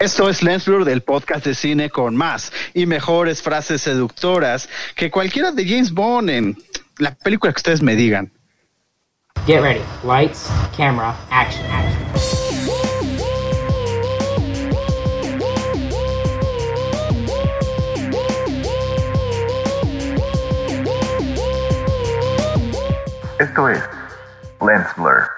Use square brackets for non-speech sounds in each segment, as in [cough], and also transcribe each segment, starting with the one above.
Esto es Lens Blur del podcast de cine con más y mejores frases seductoras que cualquiera de James Bond en la película que ustedes me digan. Get ready. Lights, camera, action, action. Esto es Lens Blur.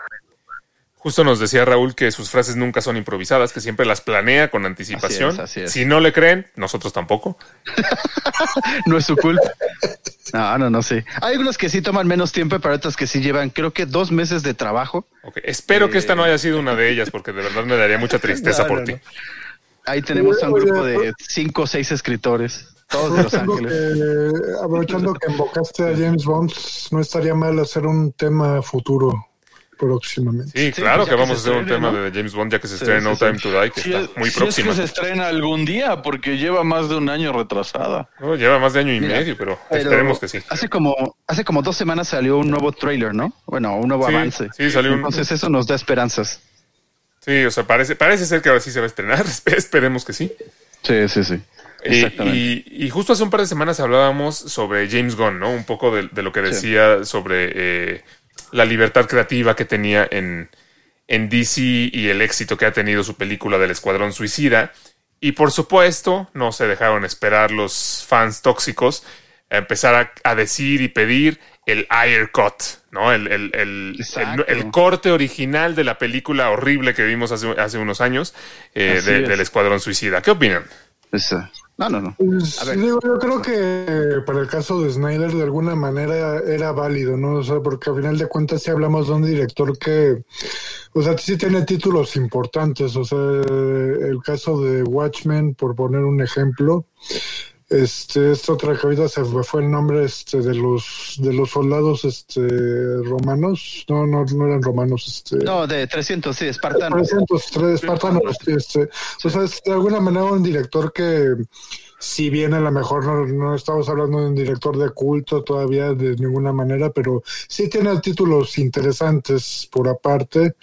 Justo nos decía Raúl que sus frases nunca son improvisadas, que siempre las planea con anticipación. Así es, así es. Si no le creen, nosotros tampoco. [laughs] No es su culpa. No, no, no, sí. Hay algunos que sí toman menos tiempo, pero otros que sí llevan, creo que dos meses de trabajo. Espero que esta no haya sido una de ellas, porque de verdad me daría mucha tristeza [laughs] No, por no, ti. no. Ahí tenemos a un grupo de cinco o seis escritores, todos de Los Ángeles. que, aprovechando que invocaste a James Bond, no estaría mal hacer un tema futuro próximamente. Sí, claro pues que que vamos a hacer un tema ¿no? de James Bond ya que se Sí, estrena sí, No sí. Time to Die, que está es, muy si próxima. es que se estrena algún día, porque lleva más de un año retrasada. No, lleva más de año y Mira, medio, pero, Pero esperemos que sí. Hace como, hace como dos semanas salió un nuevo trailer, ¿no? Bueno, un nuevo Sí, avance. sí, salió un- Entonces eso nos da esperanzas. Sí, o sea, parece, parece ser que ahora sí se va a estrenar. [laughs] Esperemos que sí. Sí, sí, sí. Y, Exactamente. y- y justo hace un par de semanas hablábamos sobre James Gunn, ¿no? Un poco de, de lo que decía sobre eh, la libertad creativa que tenía en, en DC y el éxito que ha tenido su película del Escuadrón Suicida. Y por supuesto, no se dejaron esperar los fans tóxicos a empezar a, a decir y pedir el Ayer Cut, ¿no? El, el- el- el- corte original de la película horrible que vimos hace, hace unos años eh, de- del Escuadrón Suicida. ¿Qué opinan? No, no, no. Pues, A ver. digo, yo creo que para el caso de Snyder de alguna manera era válido, ¿no? O sea, porque al final de cuentas sí hablamos de un director que, o sea, sí tiene títulos importantes, o sea, el caso de Watchmen, por poner un ejemplo, este, esta otra que ahorita se fue el nombre este, de los de los soldados este, romanos, no, no, no eran romanos, este, No, de 300, sí, Espartano. 303 espartanos, este, o sea, es de alguna manera un director que, si bien a lo mejor no, no estamos hablando de un director de culto todavía de ninguna manera, pero sí tiene títulos interesantes por aparte.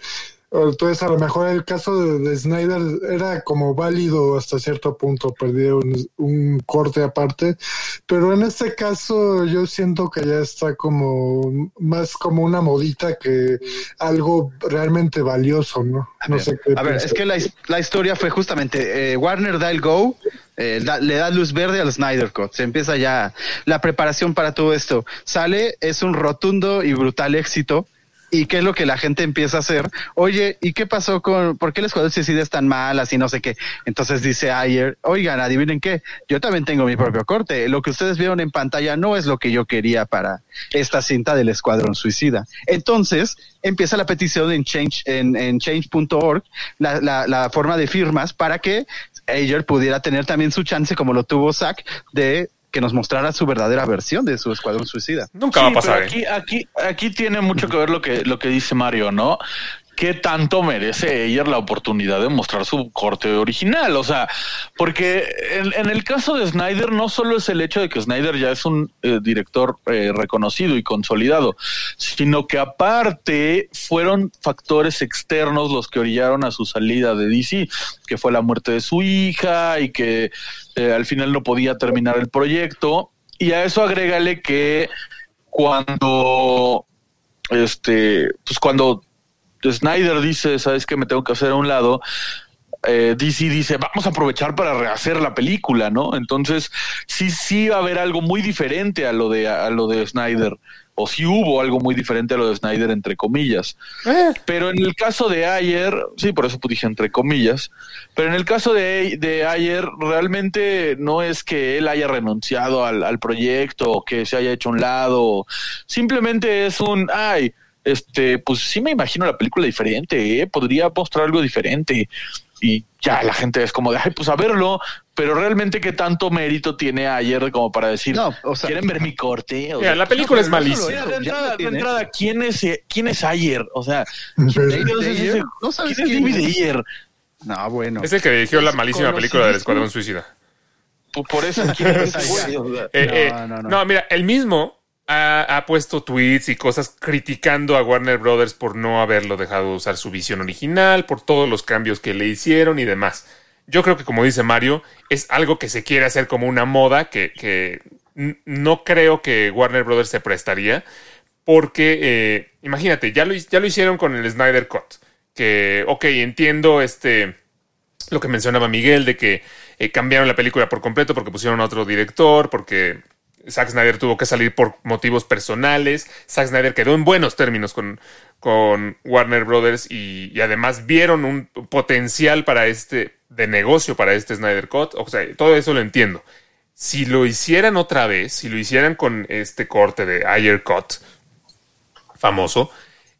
Entonces, a lo mejor el caso de, de Snyder era como válido hasta cierto punto, perdió un, un corte aparte, pero en este caso yo siento que ya está como más como una modita que algo realmente valioso, ¿no? No sé qué A ver, es que la historia fue justamente eh, Warner da el go, eh, da- le da luz verde al Snyder Cut. Se empieza ya la preparación para todo esto. Sale, es un rotundo y brutal éxito. ¿Y qué es lo que la gente empieza a hacer? Oye, ¿y qué pasó con, por qué el Escuadrón Suicida es tan malas y no sé qué? Entonces dice Ayer, oigan, adivinen qué, yo también tengo mi propio corte. Lo que ustedes vieron en pantalla no es lo que yo quería para esta cinta del Escuadrón Suicida. Entonces empieza la petición en change en, en change.org, la, la, la forma de firmas para que Ayer pudiera tener también su chance, como lo tuvo Zack, de que nos mostrara su verdadera versión de su Escuadrón Suicida. Nunca va a Sí, pasar, pero ¿eh? aquí, aquí, aquí tiene mucho que ver lo que, lo que dice Mario, ¿no? ¿Qué tanto merece Ayer la oportunidad de mostrar su corte original? O sea, porque en, en el caso de Snyder no solo es el hecho de que Snyder ya es un eh, director eh, reconocido y consolidado, sino que aparte fueron factores externos los que orillaron a su salida de DC, que fue la muerte de su hija y que eh, al final no podía terminar el proyecto. Y a eso agrégale que cuando este pues cuando Snyder dice sabes que me tengo que hacer a un lado. Eh, DC dice vamos a aprovechar para rehacer la película no entonces sí sí va a haber algo muy diferente a lo de a lo de Snyder o si hubo algo muy diferente a lo de Snyder entre comillas. Pero en el caso de Ayer, sí, por eso dije entre comillas, pero en el caso de, de Ayer, realmente no es que él haya renunciado al, al proyecto o que se haya hecho a un lado, simplemente es un, ay, este, pues sí me imagino la película diferente, ¿eh? podría mostrar algo diferente. Y ya la gente es como de, ay, pues a verlo, pero realmente qué tanto mérito tiene Ayer como para decir, No, o sea- ¿quieren ver mi corte? O Mira, sea, la película es no, malísima. de entrada, de ¿quién es, eh, ¿quién es Ayer? O sea, [laughs] Ayer, ese- ¿no sabes ¿quién es quién David es? Ayer? No, bueno. Es el que dirigió la malísima película del. Escuadrón Suicida. Por, eso quién es [laughs] sea, Eh, No, eh, no, no, no. mira, él mismo ha, puesto tweets y cosas criticando a Warner Brothers por no haberlo dejado usar su visión original, por todos los cambios que le hicieron y demás. yo creo que como dice Mario, es algo que se quiere hacer como una moda que, que no creo que Warner Brothers se prestaría. Porque, eh, imagínate, ya lo, ya lo hicieron con el Snyder Cut. Que, ok, entiendo este lo que mencionaba Miguel de que eh, cambiaron la película por completo porque pusieron a otro director, porque Zack Snyder tuvo que salir por motivos personales. Zack Snyder quedó en buenos términos con, con Warner Brothers y, además vieron un potencial para este de negocio para este Snyder Cut. O sea, todo eso lo entiendo. Si lo hicieran otra vez, si lo hicieran con este corte de Ayer Cut famoso,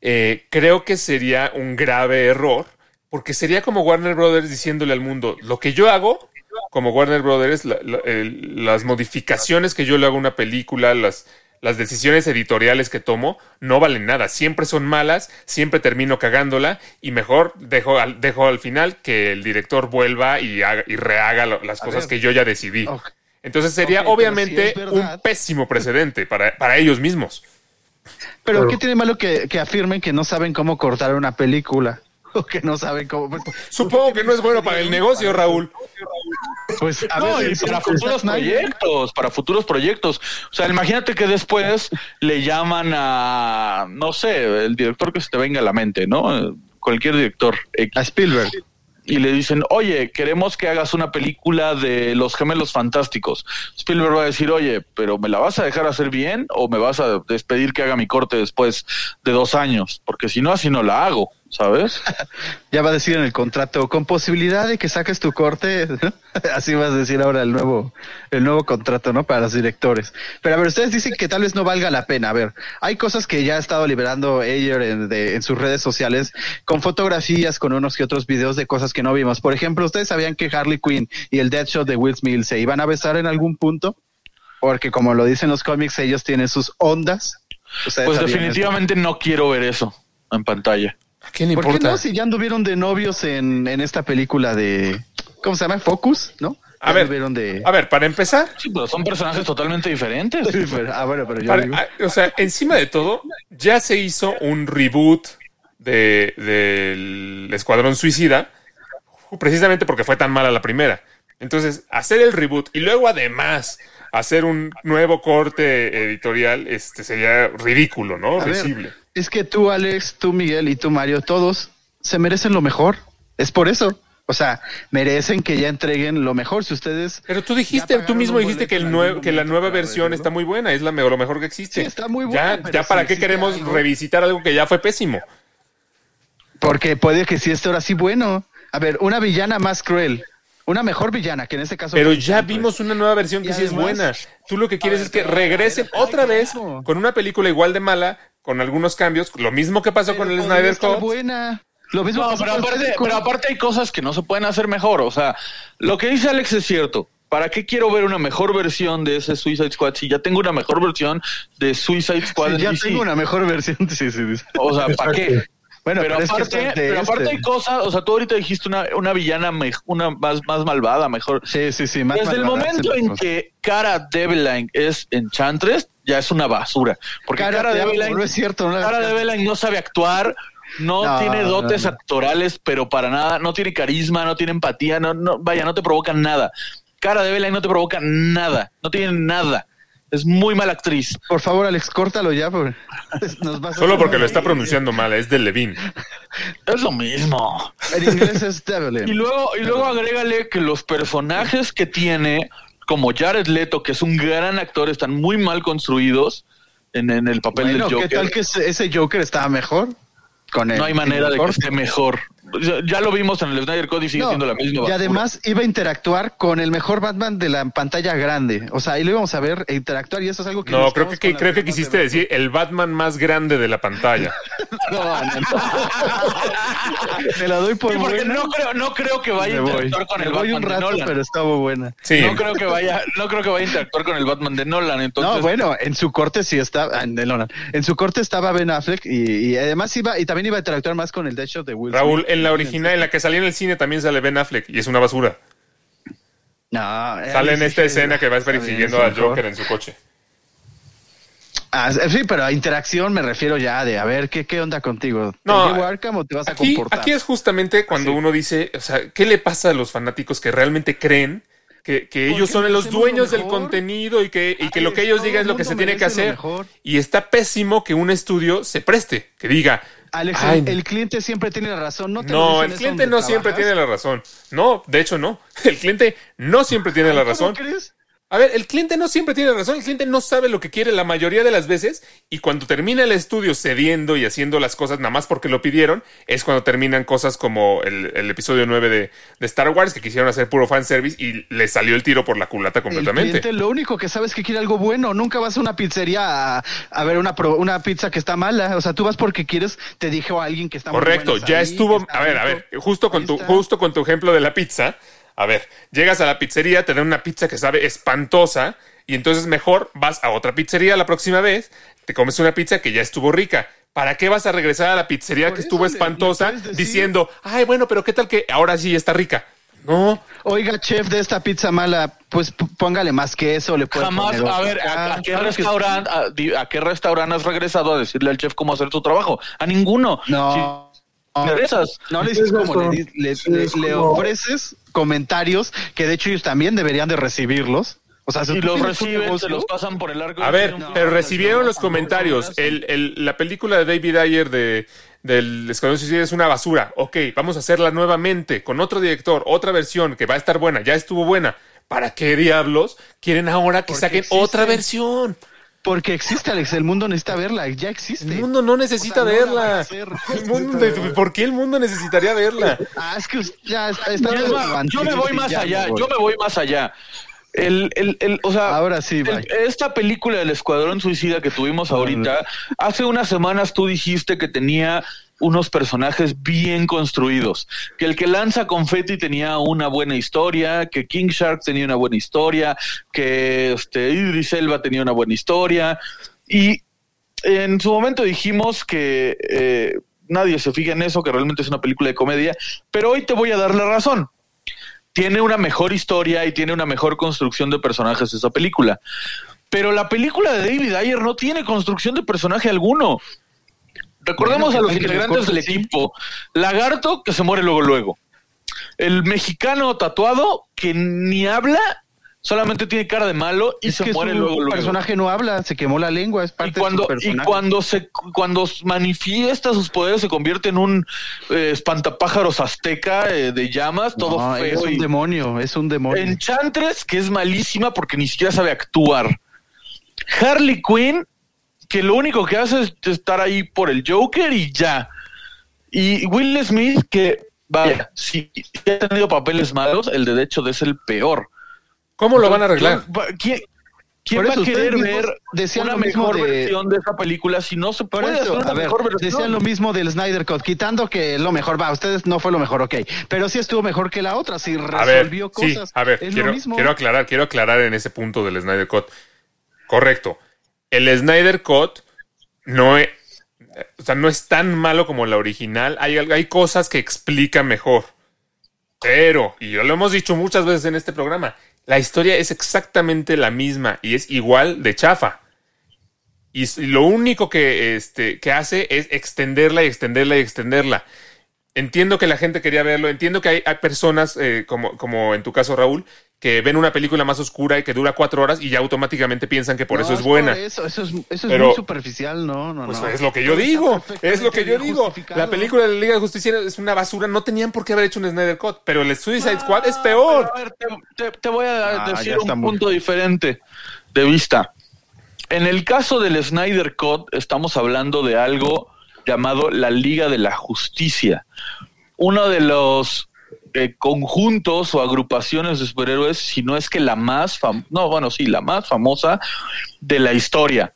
eh, creo que sería un grave error porque sería como Warner Brothers diciéndole al mundo, lo que yo hago como Warner Brothers, la, la, el, las modificaciones que yo le hago a una película, las, las decisiones editoriales que tomo, no valen nada. Siempre son malas, siempre termino cagándola y mejor dejo al, dejo al final que el director vuelva y, haga, y rehaga lo, las a cosas ver. que yo ya decidí. Okay. Entonces sería okay, obviamente si un pésimo precedente para, para ellos mismos. Pero, pero, ¿qué tiene malo que, que afirmen que no saben cómo cortar una película? [laughs] que no saben cómo. Pues, Supongo que no es bueno para el negocio, Raúl. Pues a no, ver, para futuros proyectos, para futuros proyectos. O sea, imagínate que después le llaman a, no sé, el director que se te venga a la mente, ¿no? Cualquier director. A Spielberg y le dicen, oye, queremos que hagas una película de los gemelos fantásticos. Spielberg va a decir, oye, pero ¿me la vas a dejar hacer bien o me vas a despedir que haga mi corte después de dos años? Porque si no, así no la hago. ¿Sabes? [laughs] ya va a decir en el contrato, con posibilidad de que saques tu corte, [laughs] así vas a decir ahora el nuevo, el nuevo contrato, ¿no? Para los directores. Pero a ver, ustedes dicen que tal vez no valga la pena. A ver, hay cosas que ya ha estado liberando Ayer en, de, en sus redes sociales, con fotografías, con unos y otros videos de cosas que no vimos. Por ejemplo, ¿ustedes sabían que Harley Quinn y el Deadshot de Will Smith se iban a besar en algún punto? Porque como lo dicen los cómics, ellos tienen sus ondas. Pues definitivamente eso? no quiero ver eso en pantalla. ¿A quién le ¿Por importa? qué no? Si ya anduvieron de novios en, en esta película de. ¿Cómo se llama? Focus, ¿no? A ver, de... a ver, para empezar. Sí, pero son personajes totalmente diferentes. Sí, pero, ah, bueno, pero yo para, digo... O sea, encima de todo, ya se hizo un reboot de, del Escuadrón Suicida, precisamente porque fue tan mala la primera. Entonces, hacer el reboot y luego además hacer un nuevo corte editorial, este sería ridículo, ¿no? Risible. Es que tú, Alex, tú, Miguel y tú, Mario, todos se merecen lo mejor. Es por eso. O sea, merecen que ya entreguen lo mejor. Si ustedes. Pero tú dijiste, tú mismo dijiste que, el nuevo, que la nueva versión está muy buena, es la mejor, lo mejor que existe. Sí, está muy buena. Ya, ya para sí, qué sí, queremos algo. revisitar algo que ya fue pésimo. Porque puede que sí esté ahora sí bueno. A ver, una villana más cruel. Una mejor villana, que en este caso. Pero ya vimos una nueva versión que sí es buena. Tú lo que quieres es que regresen otra vez con una película igual de mala, con algunos cambios, lo mismo que pasó con el Snyder Cut. buena. Lo mismo no, pero aparte, pero aparte hay cosas que no se pueden hacer mejor. O sea, lo que dice Alex es cierto. ¿Para qué quiero ver una mejor versión de ese Suicide Squad si ya tengo una mejor versión de Suicide Squad? Sí, ya tengo una mejor versión. [laughs] Sí, sí, sí. O sea, ¿para qué? Bueno, pero, pero, aparte, es que pero aparte este. hay cosas, o sea, tú ahorita dijiste una, una villana, me, una más, más malvada, mejor. Sí, sí, sí. Más Desde el momento en que Cara Delevingne es Enchantress, ya es una basura. Porque Cara, Cara, Delevingne, no es cierto. No, Cara Delevingne no sabe actuar, no, No, tiene dotes no. actorales, pero para nada, no tiene carisma, no tiene empatía, no, no, vaya, no te provoca nada. Cara Delevingne no te provoca nada, no tiene nada. Es muy mala actriz. Por favor, Alex, córtalo ya. Por... [laughs] Nos vas a- Solo porque lo está pronunciando mal, es de Levine. [laughs] Es lo mismo. En inglés es Devlin. Y luego, y luego agrégale que los personajes que tiene, como Jared Leto, que es un gran actor, están muy mal construidos en, en el papel Bueno, del Joker. ¿qué tal que ese Joker estaba mejor? Con el No hay manera de que esté mejor. Ya, ya lo vimos en el Snyder Code y sigue No, siendo la misma. y basura. además iba a interactuar con el mejor Batman de la pantalla grande. O sea, ahí lo íbamos a ver e interactuar y eso es algo que... No, creo que, que- creo que de quisiste decir el Batman más grande de la pantalla. [laughs] No, no, no. Me la doy por Sí, porque buena. no creo, no creo que vaya a interactuar con Me el voy Batman un de Nolan. pero está muy buena. Sí. No creo que vaya, no creo que vaya a interactuar con el Batman de Nolan. Entonces, no, bueno, en su corte sí estaba, en, el Nolan. en su corte estaba Ben Affleck y, y además iba, y también iba a interactuar más con el Deadshot de Will Raúl, Smith. En la original, en la que salía en el cine también sale Ben Affleck y es una basura. No, eh, Sale en ahí esta escena que va persiguiendo al. Joker en su coche. Ah, sí, pero a interacción me refiero ya de a ver qué, qué onda contigo. ¿Te No, llevo Arkham o te vas a Aquí, comportar? aquí es justamente cuando uno dice, o sea, ¿qué le pasa a los fanáticos que realmente creen que, que ellos son los dueños del contenido y que, y que Ay, lo que ellos digan es lo que se tiene que hacer? Y está pésimo que un estudio se preste, que diga, Alex, Ay, el, el cliente siempre tiene la razón. No, te el cliente no siempre tiene la razón. No, de hecho no. [laughs] El cliente no siempre tiene la ¿Cómo razón. crees? A ver, el cliente no siempre tiene razón, el cliente no sabe lo que quiere la mayoría de las veces y cuando termina el estudio cediendo y haciendo las cosas nada más porque lo pidieron, es cuando terminan cosas como el, el episodio 9 de, de Star Wars que quisieron hacer puro fanservice y le salió el tiro por la culata El completamente. cliente lo único que sabe es que quiere algo bueno. Nunca vas a una pizzería a, a ver una, pro- una pizza que está mala. O sea, tú vas porque quieres, te dijo alguien que está Correcto, ya ahí, estuvo, a ver, a ver, justo con tu justo con tu ejemplo de la pizza, a ver, llegas a la pizzería, te dan una pizza que sabe espantosa y entonces mejor vas a otra pizzería la próxima vez, te comes una pizza que ya estuvo rica. ¿Para qué vas a regresar a la pizzería Por que eso estuvo espantosa diciendo, ay, bueno, pero qué tal que ahora sí está rica? No, Oiga, chef de esta pizza mala, pues póngale más queso, le puede Jamás, poner a ver. ¿a, a qué Claro que restaurante, a, qué restaurante has regresado a decirle al chef cómo hacer tu trabajo? A ninguno. No. Si regresas. No le dices Es como le, le- Sí, le- ofreces comentarios que de hecho ellos también deberían de recibirlos. O sea, si Y los reciben, se los pasan por el arco. A ver, pero "No, recibieron no, los no, comentarios. El, el- la película de David Ayer de, del Escuadrón Suicida es una basura. Ok, vamos a hacerla nuevamente con otro director, otra versión que va a estar buena. Ya estuvo buena. ¿Para qué diablos quieren ahora que Porque saquen existe. otra versión? Porque existe, Alex. El mundo necesita verla. Ya existe. El mundo no necesita O sea, verla. hacer. [laughs] El mundo- ¿Por qué el mundo necesitaría verla? Ah, es que ya está. está yo me voy más ya, allá, yo me voy más allá. El, el, el, o sea, Ahora sí, el- esta película del Escuadrón Suicida que tuvimos ahorita, hace unas semanas tú dijiste que tenía unos personajes bien construidos, que el que lanza confeti tenía una buena historia, que King Shark tenía una buena historia, que este Idris Elba tenía una buena historia y en su momento dijimos que eh, nadie se fija en eso, que realmente es una película de comedia, pero hoy te voy a dar la razón. Tiene una mejor historia y tiene una mejor construcción de personajes esa película. Pero la película de David Ayer no tiene construcción de personaje alguno. Recordemos Bueno, a los integrantes del equipo. Lagarto, que se muere luego luego. El mexicano tatuado, que ni habla, solamente tiene cara de malo y Es se que muere luego luego. personaje no habla, se quemó la lengua, es parte Y cuando, de su y cuando se cuando manifiesta sus poderes se convierte en un eh, espantapájaros azteca eh, de llamas, todo No, es feo. un y- demonio, es un demonio. Enchantress, que es malísima porque ni siquiera sabe actuar. Harley Quinn, que lo único que hace es estar ahí por el Joker y ya. Y Will Smith, que vaya, si ha tenido papeles malos, el de hecho es el peor. ¿Cómo lo van a arreglar? ¿Quién, quién va a querer ver decían una lo mismo mejor de- versión de esa película si no se puede hacer eso, una a ver, mejor versión? decían lo mismo del Snyder Cut, quitando que lo mejor, va, ustedes no fue lo mejor, ok, pero sí estuvo mejor que la otra, sí A ver, resolvió sí, cosas. a ver, es quiero, lo mismo. quiero aclarar, quiero aclarar en ese punto del Snyder Cut. Correcto. El Snyder Cut no es, o sea, no es tan malo como la original. Hay, hay cosas que explica mejor. Pero, y yo lo hemos dicho muchas veces en este programa, la historia es exactamente la misma y es igual de chafa. Y lo único que, este, que hace es extenderla y extenderla y extenderla. Entiendo que la gente quería verlo, entiendo que hay, hay personas, eh, como, como en tu caso, Raúl, que ven una película más oscura y que dura cuatro horas y ya automáticamente piensan que por No, eso es buena. por eso, eso es, eso es Pero- muy superficial, no, no, Pues no. es lo que yo digo, es lo que yo digo. La película de la Liga de Justicia es una basura, no tenían por qué haber hecho un Snyder Cut, pero el Suicide Squad es Ah, peor. a ver, te, te- te voy a Ah, decir un muy- punto diferente de vista. En el caso del Snyder Cut, estamos hablando de algo llamado la Liga de la Justicia. Uno de los eh, conjuntos o agrupaciones de superhéroes, si no es que la más fam no, bueno, sí, la más famosa de la historia.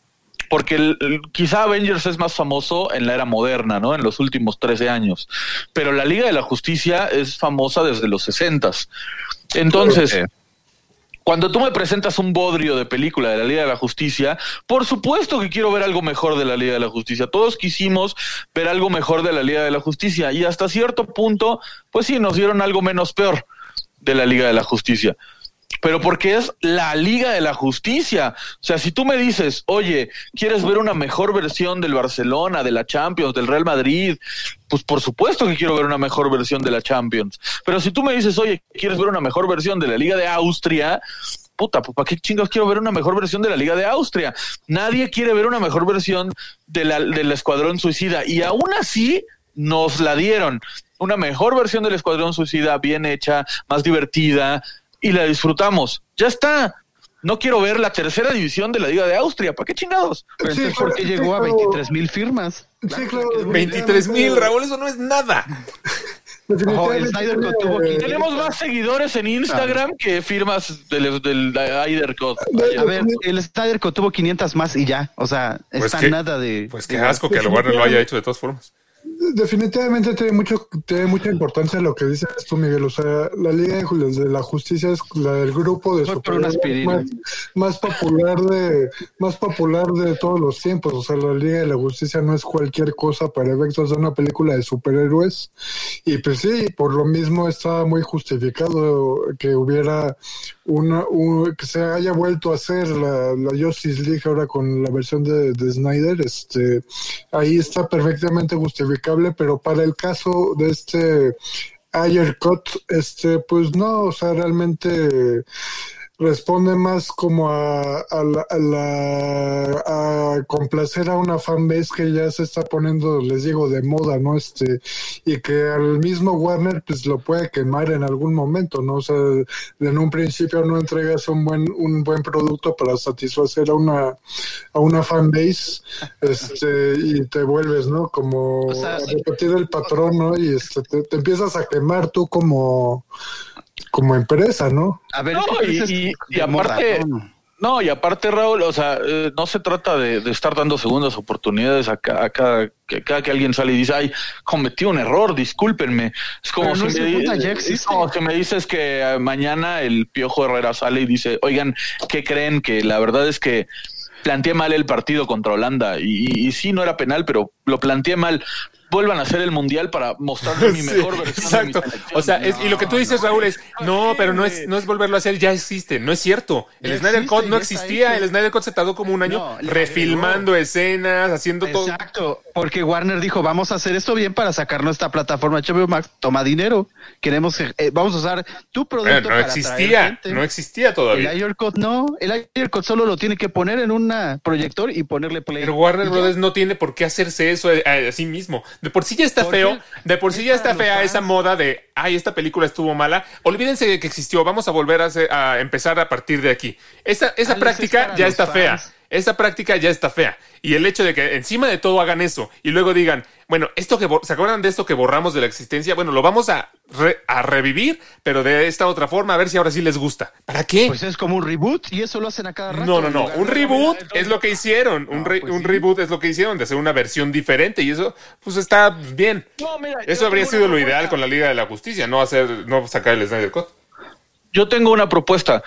Porque quizá Avengers es más famoso en la era moderna, ¿no? En los últimos 13 años. Pero la Liga de la Justicia es famosa desde los 60. Entonces, cuando tú me presentas un bodrio de película de la Liga de la Justicia, por supuesto que quiero ver algo mejor de la Liga de la Justicia. Todos quisimos ver algo mejor de la Liga de la Justicia y hasta cierto punto, pues sí, nos dieron algo menos peor de la Liga de la Justicia. Pero porque es la Liga de la Justicia. O sea, si tú me dices, oye, ¿quieres ver una mejor versión del Barcelona, de la Champions, del Real Madrid? Pues por supuesto que quiero ver una mejor versión de la Champions. Pero si tú me dices, oye, ¿quieres ver una mejor versión de la Liga de Austria? Puta, pues ¿para qué chingados quiero ver una mejor versión de la Liga de Austria? Nadie quiere ver una mejor versión de la, del Escuadrón Suicida. Y aún así nos la dieron. Una mejor versión del Escuadrón Suicida, bien hecha, más divertida, y la disfrutamos. Ya está. No quiero ver la tercera división de la Liga de Austria. ¿Para qué chingados? Pero Sí, ¿por qué sí, llegó a claro. 23 mil firmas? Sí, claro. 23 mil, Raúl, eso no es nada. Ojo, el Snyder Cut tuvo Definitivamente, 500. Tenemos más seguidores en Instagram que firmas del, del Code. A ver, el Snyder Cut tuvo 500 más y ya. O sea, Pues está nada de. Pues qué asco que el Warner lo haya hecho de todas formas. Definitivamente tiene mucho tiene mucha importancia lo que dices tú, Miguel. O sea, la Liga de la Justicia es la del grupo de más, más popular de más popular de todos los tiempos. O sea, la Liga de la Justicia no es cualquier cosa para efectos de una película de superhéroes. Y pues sí, por lo mismo está muy justificado que hubiera una un- que se haya vuelto a hacer la, la Justice League ahora con la versión de, de Snyder. Este ahí está perfectamente justificable, pero para el caso de este Ayer Cut, este, pues no, o sea, realmente responde más como a, a, la, a, la- a complacer a una fanbase que ya se está poniendo, les digo, de moda, ¿no? Este, y que al mismo Warner pues lo puede quemar en algún momento, ¿no? O sea, en un principio no entregas un buen, un buen producto para satisfacer a una, a una fanbase, este, y te vuelves, ¿no? Como O sea, a repetir el patrón, ¿no? Y este, te, te empiezas a quemar tú como, como empresa, ¿no? A ver, No, que y- aparte- ¿no? Y aparte, Raúl, o sea, eh, no se trata de, de estar dando segundas oportunidades a, ca- a cada, que cada que alguien sale y dice, ay, cometí un error, discúlpenme. Es como, no si, es me, segunda, di- ya es existe. como si me dices que eh, mañana el Piojo Herrera sale y dice, oigan, ¿qué creen? Que la verdad es que planteé mal el partido contra Holanda y, y, y sí, no era penal, pero lo planteé mal. Vuelvan a hacer el mundial para mostrarme mi [laughs] Sí, mejor versión. de mi Exacto. O sea, es- y lo que tú dices, Raúl, es no, pero no es, no es volverlo a hacer, ya existe. No es cierto. El Snyder existe, Cut no existía. El Snyder Cut se tardó como un año refilmando escenas, haciendo todo. Exacto, porque Warner dijo, vamos a hacer esto bien para sacar nuestra plataforma HBO Max, toma dinero, queremos, eh, vamos a usar tu producto Bueno, no para existía, atraer gente". no existía El todavía. Ayer Cut no, el Ayer Cut solo lo tiene que poner en un proyector y ponerle play. Pero Warner. Brothers no tiene por qué hacerse eso a, a sí mismo. De por sí ya está feo, de por sí ya está fea esa moda de, ay, esta película estuvo mala. Olvídense de que existió, vamos a volver a, hacer- a empezar a partir de aquí. Esa, esa práctica ya está fea. Esa práctica ya está fea. Y el hecho de que encima de todo hagan eso y luego digan, bueno, esto que ¿se acuerdan de esto que borramos de la existencia? Bueno, lo vamos a, re- a revivir, pero de esta otra forma, a ver si ahora sí les gusta. ¿Para qué? Pues es como un reboot y eso lo hacen a cada rato. No, no, no. Un reboot es lo que hicieron. Un, re- pues un sí. reboot es lo que hicieron, de hacer una versión diferente. Y eso, pues está bien. No, mira, Eso habría sido lo ideal con la Liga de la Justicia, no hacer, no sacar el Snyder Cut. Yo tengo una propuesta.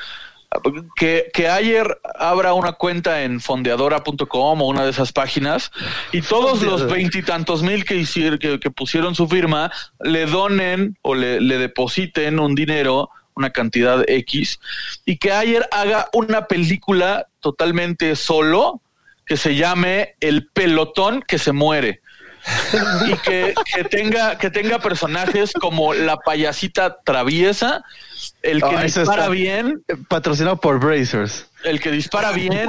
Que, que ayer abra una cuenta en fondeadora.com o una de esas páginas y todos los veintitantos mil que hicieron, que, que pusieron su firma, le donen o le, le depositen un dinero, una cantidad X, y que ayer haga una película totalmente solo que se llame El pelotón que se muere. Y que, que tenga que tenga personajes como la payasita traviesa, el que eso dispara bien, Patrocinado por Brazers. el que dispara bien,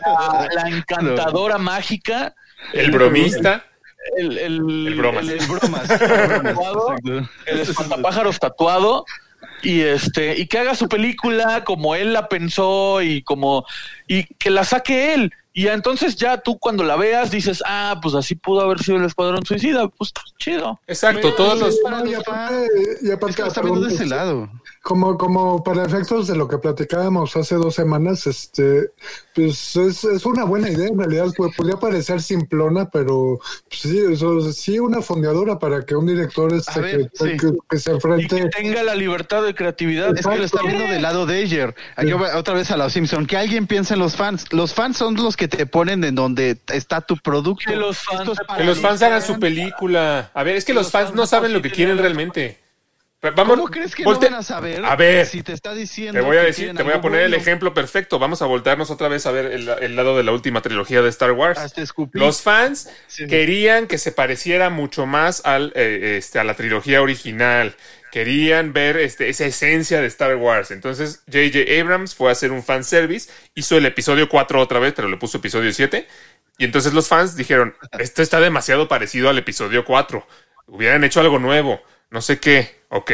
la, la encantadora mágica, El bromista. el, el, El bromas. el- [laughs] El bromas. tatuado, el espantapájaros tatuado y este y que haga su película como él la pensó y como y que la saque él y entonces ya tú cuando la veas dices ah pues así pudo haber sido el escuadrón suicida pues chido Exacto, todos los. y aparte, y aparte Es que lo está viendo de ese lado. Como, como para efectos de lo que platicábamos hace dos semanas, este, pues es, es una buena idea en realidad, pues, podría parecer simplona, pero pues, sí, eso, sí una fondeadora para que un director este, ver, que, sí. que- que se y enfrente que tenga la libertad de creatividad Es que lo está viendo del lado de Ayer. Aquí va otra vez a los Simpson. Que alguien piense en los fans. Los fans son los que te ponen en donde está tu producto. Que los fans- Que los hagan su fans. película. A ver, es que los fans no saben lo que quieren realmente. Vamos, ¿Cómo crees que volte- no van a saber? A ver, si te está diciendo. Te voy a decir, te voy a poner el ejemplo perfecto. Vamos a voltearnos otra vez a ver el, el lado de la última trilogía de Star Wars. Los fans Sí. querían que se pareciera mucho más al, eh, este, a la trilogía original. Querían ver este, esa esencia de Star Wars. Entonces, J.J. Abrams fue a hacer un fanservice. Hizo el episodio 4 otra vez, pero le puso episodio 7. Y entonces los fans dijeron: [laughs] Esto está demasiado parecido al episodio 4. Hubieran hecho algo nuevo. No sé qué. Ok,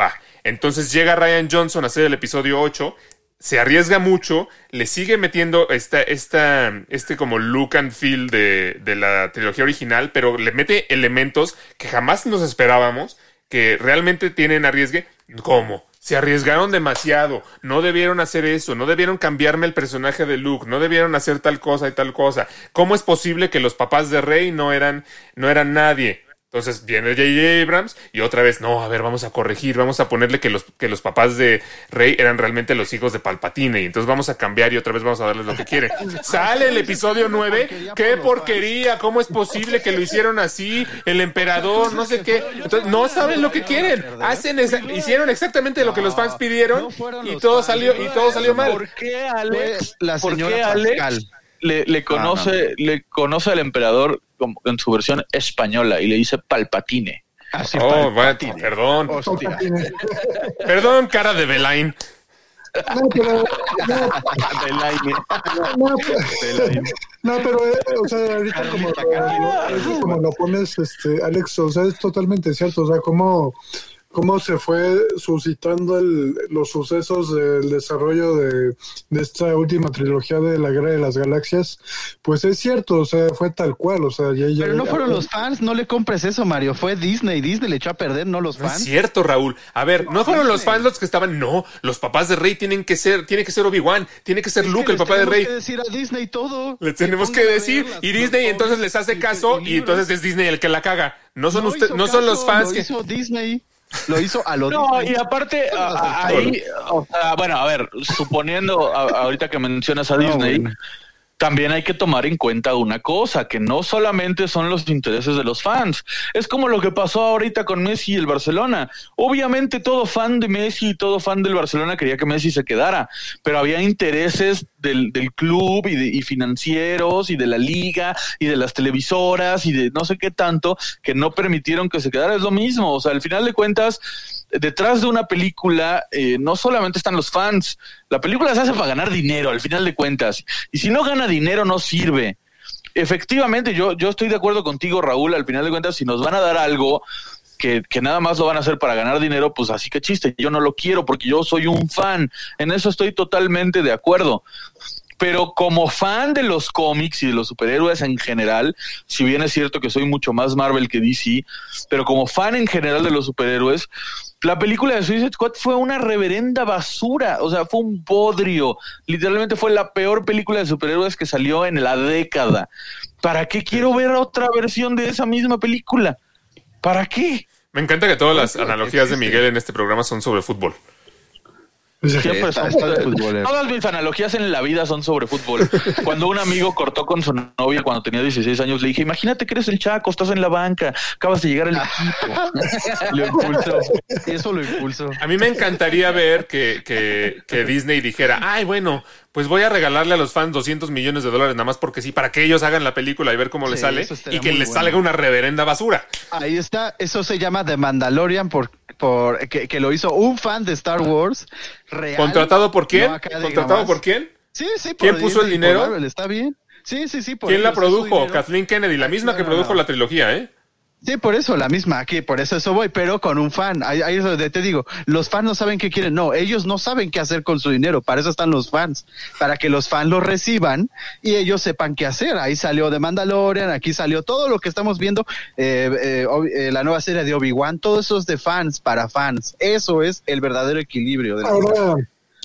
va. Entonces llega Ryan Johnson a hacer el episodio 8 se arriesga mucho, le sigue metiendo esta, esta, este como look and feel de, de la trilogía original, pero le mete elementos que jamás nos esperábamos, que realmente tienen arriesgue. ¿Cómo? Se arriesgaron demasiado, no debieron hacer eso, no debieron cambiarme el personaje de Luke, no debieron hacer tal cosa y tal cosa. ¿Cómo es posible que los papás de Rey no eran, no eran nadie? Entonces viene J.J. Abrams y otra vez, no, a ver, vamos a corregir, vamos a ponerle que los, que los papás de Rey eran realmente los hijos de Palpatine y entonces vamos a cambiar y otra vez vamos a darles lo que quieren. [laughs] Sale el episodio 9, qué porquería, ¿cómo es posible que lo hicieron así? El emperador, no sé qué. Entonces no saben lo que quieren, hacen esa- hicieron exactamente lo que los fans pidieron y todo salió y todo salió mal. ¿Por qué Alex? La ¿Por señora Pascal. Le, le conoce, le conoce al emperador como- en su versión española y le dice Palpatine? Así Oh, bueno, Palpatine. perdón, Hostia. [laughs] perdón, cara de Belain. No, pero, no, no, no, pero, eh, o sea, ahorita como, como lo pones, este, Alex, o sea, es totalmente cierto, o sea, cómo, cómo se fue suscitando el, los sucesos del desarrollo de, de esta última trilogía de la Guerra de las Galaxias, pues es cierto, o sea, fue tal cual, o sea, ya, ya- Pero no ya- fueron los fans, no le compres eso, Mario. Fue Disney. Disney le echó a perder, no los No es fans. cierto, Raúl. A ver, no fueron los fans los que estaban. No, los papás de Rey tienen que ser, tiene que ser Obi-Wan, tiene que ser Es que Luke, el papá de tenemos Rey. que decir a Disney todo. Le tenemos que decir. Y Disney entonces les hace caso y entonces es Disney el que la caga. No son ustedes, hizo no son los fans lo que. hizo Disney. Lo hizo a lo No, y aparte, a- a- ahí, o sea, bueno, a ver, suponiendo a- ahorita que mencionas a No, Disney, bueno. También hay que tomar en cuenta una cosa, que no solamente son los intereses de los fans, es como lo que pasó ahorita con Messi y el Barcelona. Obviamente todo fan de Messi y todo fan del Barcelona quería que Messi se quedara, pero había intereses del, del club y, de- y financieros y de la liga y de las televisoras y de no sé qué tanto que no permitieron que se quedara. Es lo mismo, o sea, al final de cuentas detrás de una película eh, no solamente están los fans, la película se hace para ganar dinero, al final de cuentas. Y si no gana dinero, no sirve. Efectivamente, yo, yo estoy de acuerdo contigo, Raúl, al final de cuentas, si nos van a dar algo que, que nada más lo van a hacer para ganar dinero, pues así que chiste, yo no lo quiero porque yo soy un fan. En eso estoy totalmente de acuerdo. Pero como fan de los cómics y de los superhéroes en general, si bien es cierto que soy mucho más Marvel que DC, pero como fan en general de los superhéroes, la película de Suicide Squad fue una reverenda basura, o sea, fue un bodrio. Literalmente fue la peor película de superhéroes que salió en la década. ¿Para qué quiero ver otra versión de esa misma película? ¿Para qué? Me encanta que todas las Porque analogías de. Miguel en este programa son sobre fútbol. Siempre está- son- futbolero. Todas mis analogías en la vida son sobre fútbol. Cuando un amigo cortó con su novia cuando tenía 16 años, le dije, imagínate que eres el Chaco, estás en la banca, acabas de llegar al equipo. Lo impulsó. Eso lo impulsó. A mí me encantaría ver que, que, que Disney dijera, ay, bueno, pues voy a regalarle a los fans 200 millones de dólares nada más porque sí, para que ellos hagan la película y ver cómo les sale y que les bueno. salga una reverenda basura. Ahí está, eso se llama The Mandalorian por, por que, que lo hizo un fan de Star Wars real. ¿Contratado por quién? No ¿Contratado por quién? Sí, sí, ¿Quién puso el dinero? Marvel, Está bien. Sí, sí, sí. por ¿Quién la ellos, produjo? Kathleen Kennedy, la misma que produjo la trilogía, ¿eh? Sí, por eso, la misma aquí, por eso eso voy, pero con un fan. Ahí, ahí es donde te digo, los fans no saben qué quieren, no, ellos no saben qué hacer con su dinero, para eso están los fans, para que los fans lo reciban y ellos sepan qué hacer. Ahí salió The Mandalorian, aquí salió todo lo que estamos viendo, eh, eh, eh, la nueva serie de Obi-Wan, todo eso es de fans, para fans. Eso es el verdadero equilibrio. De la Ahora,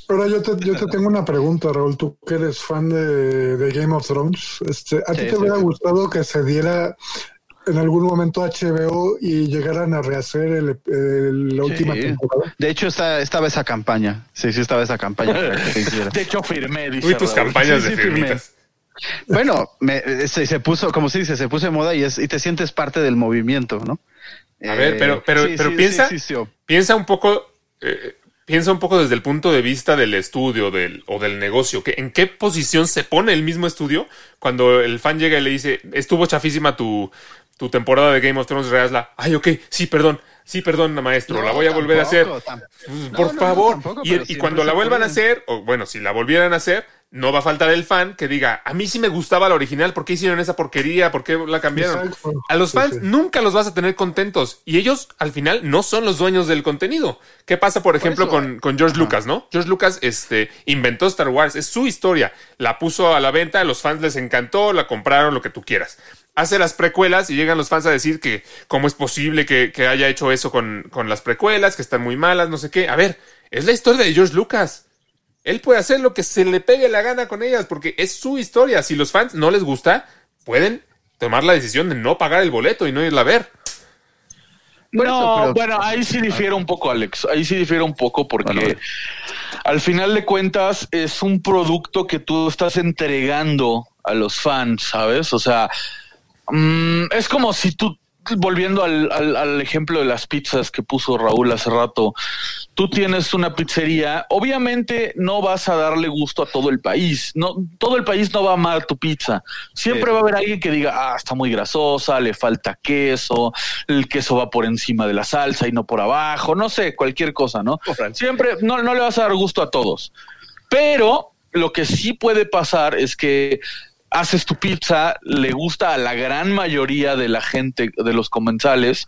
ahora yo, te, yo te tengo una pregunta, Raúl. Tú que eres fan de, de Game of Thrones, este, ¿a ti te sí, hubiera sí. gustado que se diera en algún momento HBO y llegaran a rehacer el- el- la última Sí. temporada? De hecho, está, estaba esa campaña. Sí, sí, estaba esa campaña. [laughs] De hecho, firmé, dice Uy, tus Raúl. campañas Sí, de sí, firmé. Bueno, me- se, se puso, como se dice, se puso de moda y, es, y te sientes parte del movimiento, ¿no? A ver, pero- pero- pero sí, piensa- sí, sí, sí. piensa un poco, eh, piensa un poco desde el punto de vista del estudio del, o del negocio, que en qué posición se pone el mismo estudio cuando el fan llega y le dice, estuvo chafísima tu, tu temporada de Game of Thrones, Reasla. Ay, ok, sí, perdón. Sí, perdón, maestro, No, la voy a volver a hacer. tampoco, tam- No, Por no, favor. tampoco, y, cuando la vuelvan a hacer, o bueno, si la volvieran a hacer, no va a faltar el fan que diga, a mí sí me gustaba la original, ¿por qué hicieron esa porquería? ¿Por qué la cambiaron? A los fans sí. nunca los vas a tener contentos y ellos al final no son los dueños del contenido. ¿Qué pasa, por ejemplo, con, con George Lucas, no? George Lucas este, inventó Star Wars, es su historia, la puso a la venta, a los fans les encantó, la compraron, lo que tú quieras. Hace las precuelas y llegan los fans a decir que cómo es posible que, que haya hecho eso con, con las precuelas, que están muy malas, no sé qué. A ver, es la historia de George Lucas. Él puede hacer lo que se le pegue la gana con ellas porque es su historia. Si los fans no les gusta, pueden tomar la decisión de no pagar el boleto y no irla a ver. Por no, pero- bueno, ahí sí difiere un poco, Alex. Ahí sí difiere un poco porque Bueno, bueno. al final de cuentas es un producto que tú estás entregando a los fans, ¿sabes? O sea, mm, es como si tú, volviendo al, al- al ejemplo de las pizzas que puso Raúl hace rato, tú tienes una pizzería, obviamente no vas a darle gusto a todo el país, no, todo el país no va a amar tu pizza. Siempre Sí. va a haber alguien que diga, ah, está muy grasosa, le falta queso, el queso va por encima de la salsa y no por abajo, no sé, cualquier cosa, ¿no? Siempre no, no le vas a dar gusto a todos. Pero lo que sí puede pasar es que haces tu pizza, le gusta a la gran mayoría de la gente, de los comensales,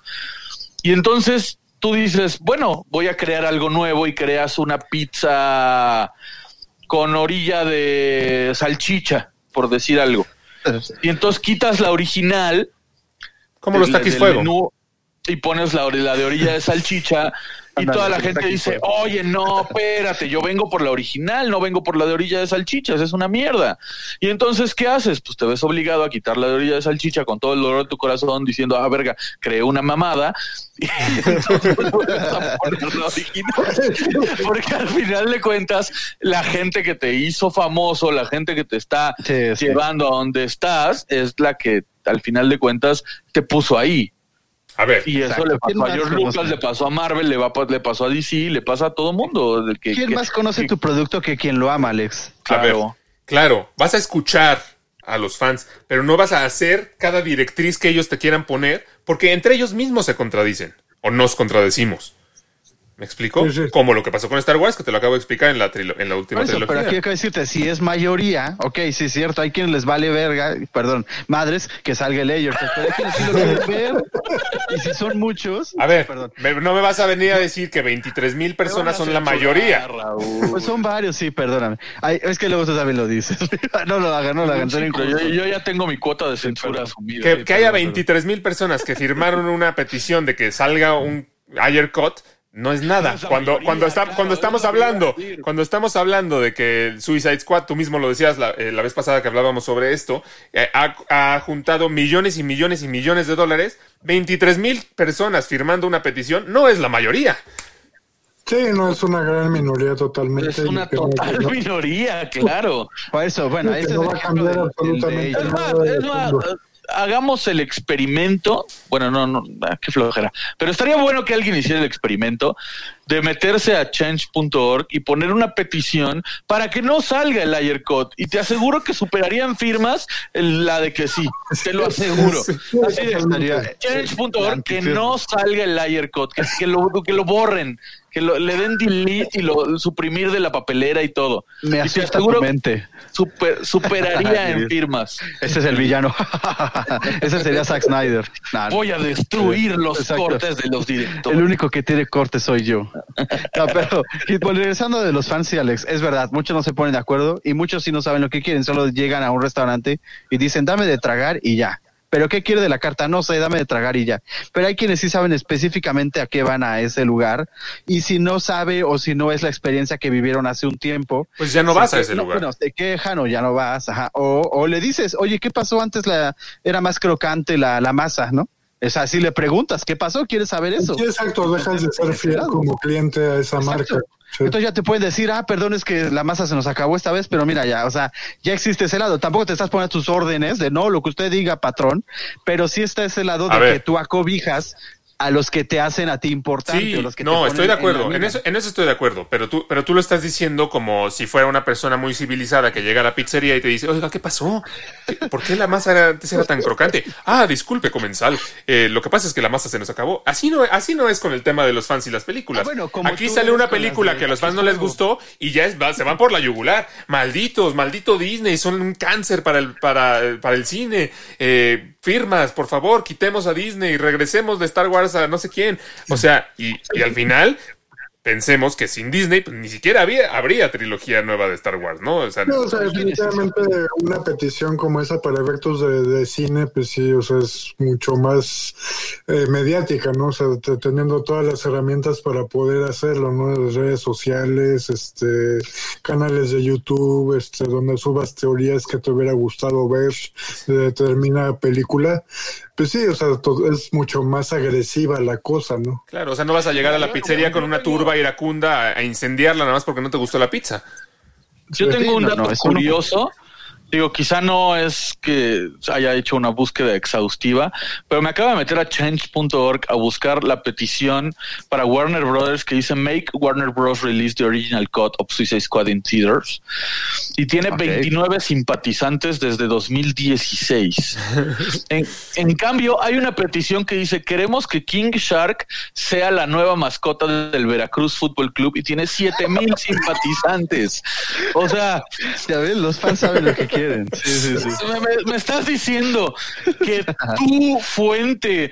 y entonces tú dices, bueno, voy a crear algo nuevo y creas una pizza con orilla de salchicha, por decir algo. Y entonces quitas la original Como los taquis fuego. menú y pones la, la de orilla de salchicha y toda la gente dice, oye, no, espérate, yo vengo por la original, no vengo por la de orilla de salchichas, es una mierda. Y entonces, ¿qué haces? Pues te ves obligado a quitar la de orilla de salchicha con todo el dolor de tu corazón diciendo, ah, verga, creé una mamada. [laughs] Y entonces vuelves a poner la original. [laughs] Porque al final de cuentas, la gente que te hizo famoso, la gente que te está Sí, sí. llevando a donde estás, es la que al final de cuentas te puso ahí. A ver, Y eso le ¿Quién pasó a George conoce? Lucas, le pasó a Marvel, le, va, le pasó a DC, le pasa a todo mundo. que- ¿Quién que- más conoce que- tu producto que quien lo ama, Alex? a ver, Claro. claro, vas a escuchar a los fans, pero no vas a hacer cada directriz que ellos te quieran poner, porque entre ellos mismos se contradicen o nos contradecimos. ¿Me explico? Sí, sí. Como lo que pasó con Star Wars, que te lo acabo de explicar en la, trilo- en la última eso, pero trilogía. aquí hay que decirte, si es mayoría, ok, sí es cierto, hay quienes les vale verga, perdón, madres, que salga el Layers, pero hay quienes sí lo quieren [laughs] ver, y si son muchos, A ver, perdón, me- no me vas a venir a decir que 23 mil personas son la mayoría. pues son varios, sí, perdóname. Ay, es que luego tú también lo dices. [laughs] no lo hagan, no lo hagan. Sí, pero yo, yo ya tengo mi cuota de censura asumida. Que, que haya 23 mil personas que firmaron una petición de que salga un Ayer Cut no es nada. Cuando, mayoría, cuando, está- claro, cuando es estamos hablando, cuando estamos hablando de que Suicide Squad, tú mismo lo decías la, eh, la vez pasada que hablábamos sobre esto, eh, ha, ha juntado millones y millones y millones de dólares, 23 mil personas firmando una petición, no es la mayoría. Sí, no es una gran minoría totalmente. Es una total no- minoría, claro. Por eso, bueno, que ese no es va el a cambiar absolutamente nada hagamos el experimento. Bueno, no, no, ah, qué flojera. Pero estaría bueno que alguien hiciera el experimento de meterse a change.org y poner una petición para que no salga el layer code. Y te aseguro que superarían firmas la de que sí. Te lo aseguro. Así de, change.org que no salga el layer code, que, que lo, que lo borren, que lo- le den delete y lo suprimir de la papelera y todo. Me y te asusta tu aseguro mente. super- superaría [laughs] en firmas. Ese es el villano. [laughs] ese sería Zack Snyder. Nah, Voy a destruir los Exacto. cortes de los directores. El único que tiene corte soy yo. [laughs] No, pero y pues, regresando de los fans y Alex, es verdad, muchos no se ponen de acuerdo y muchos sí no saben lo que quieren, solo llegan a un restaurante y dicen, dame de tragar y ya. Pero ¿qué quiere de la carta? No sé, dame de tragar y ya. Pero hay quienes sí saben específicamente a qué van a ese lugar y si no sabe o si no es la experiencia que vivieron hace un tiempo, Pues ya no vas a ese no, lugar. Bueno, te quejan o ya no vas, ajá. O, o le dices, oye, ¿qué pasó antes? La, era más crocante la, la masa, ¿no? O sea, si le preguntas, ¿qué pasó? ¿Quieres saber eso? Sí, exacto, dejas de ser fiel como cliente a esa Exacto. marca. Sí. Entonces ya te pueden decir, ah, perdón, es que la masa se nos acabó esta vez, pero mira ya, o sea, ya existe ese lado. Tampoco te estás poniendo tus órdenes de no, lo que usted diga, patrón, pero sí está ese lado A de ver. que tú acobijas a los que te hacen a ti importante. Sí, o los que te no, estoy de acuerdo. En, eso, en eso estoy de acuerdo. Pero tú, pero tú lo estás diciendo como si fuera una persona muy civilizada que llega a la pizzería y te dice, oiga, ¿qué pasó? ¿Qué- ¿Por qué la masa era- antes era tan crocante? Ah, disculpe, comensal. Eh, lo que pasa es que la masa se nos acabó. Así no, así no es con el tema de los fans y las películas. Ah, bueno, como Aquí sale una película de que a los fans no les gustó y ya es- va- se van por la yugular. Malditos, maldito Disney, son un cáncer para el, para, para el cine. Eh, firmas, por favor, quitemos a Disney, regresemos de Star Wars a no sé quién. O sea, y, y al final pensemos que sin Disney pues, ni siquiera había, habría trilogía nueva de Star Wars, ¿no? O sea, No, o sea, definitivamente una petición como esa para efectos de, de cine, pues sí, o sea, es mucho más eh, mediática, ¿no? O sea, te- teniendo todas las herramientas para poder hacerlo, ¿no? Las redes sociales, este, canales de YouTube, este, donde subas teorías que te hubiera gustado ver de determinada película. Pues sí, o sea, es mucho más agresiva la cosa, ¿no? claro, o sea, no vas a llegar a la pizzería con una turba iracunda a, incendiarla nada más porque no te gustó la pizza. Yo Pues tengo un dato no, eso no. curioso. Digo, quizá no es que haya hecho una búsqueda exhaustiva, pero me acabo de meter a change.org a buscar la petición para Warner Brothers que dice Make Warner Bros. release the original cut of Suicide Squad in theaters. Y tiene Ok. 29 simpatizantes desde 2016. [laughs] en, en cambio, hay una petición que dice queremos que King Shark sea la nueva mascota del Veracruz Fútbol Club y tiene 7000 simpatizantes. O sea, Ya ves, los fans saben lo que quieren. [laughs] Sí, sí, sí. [laughs] me, estás diciendo que tu fuente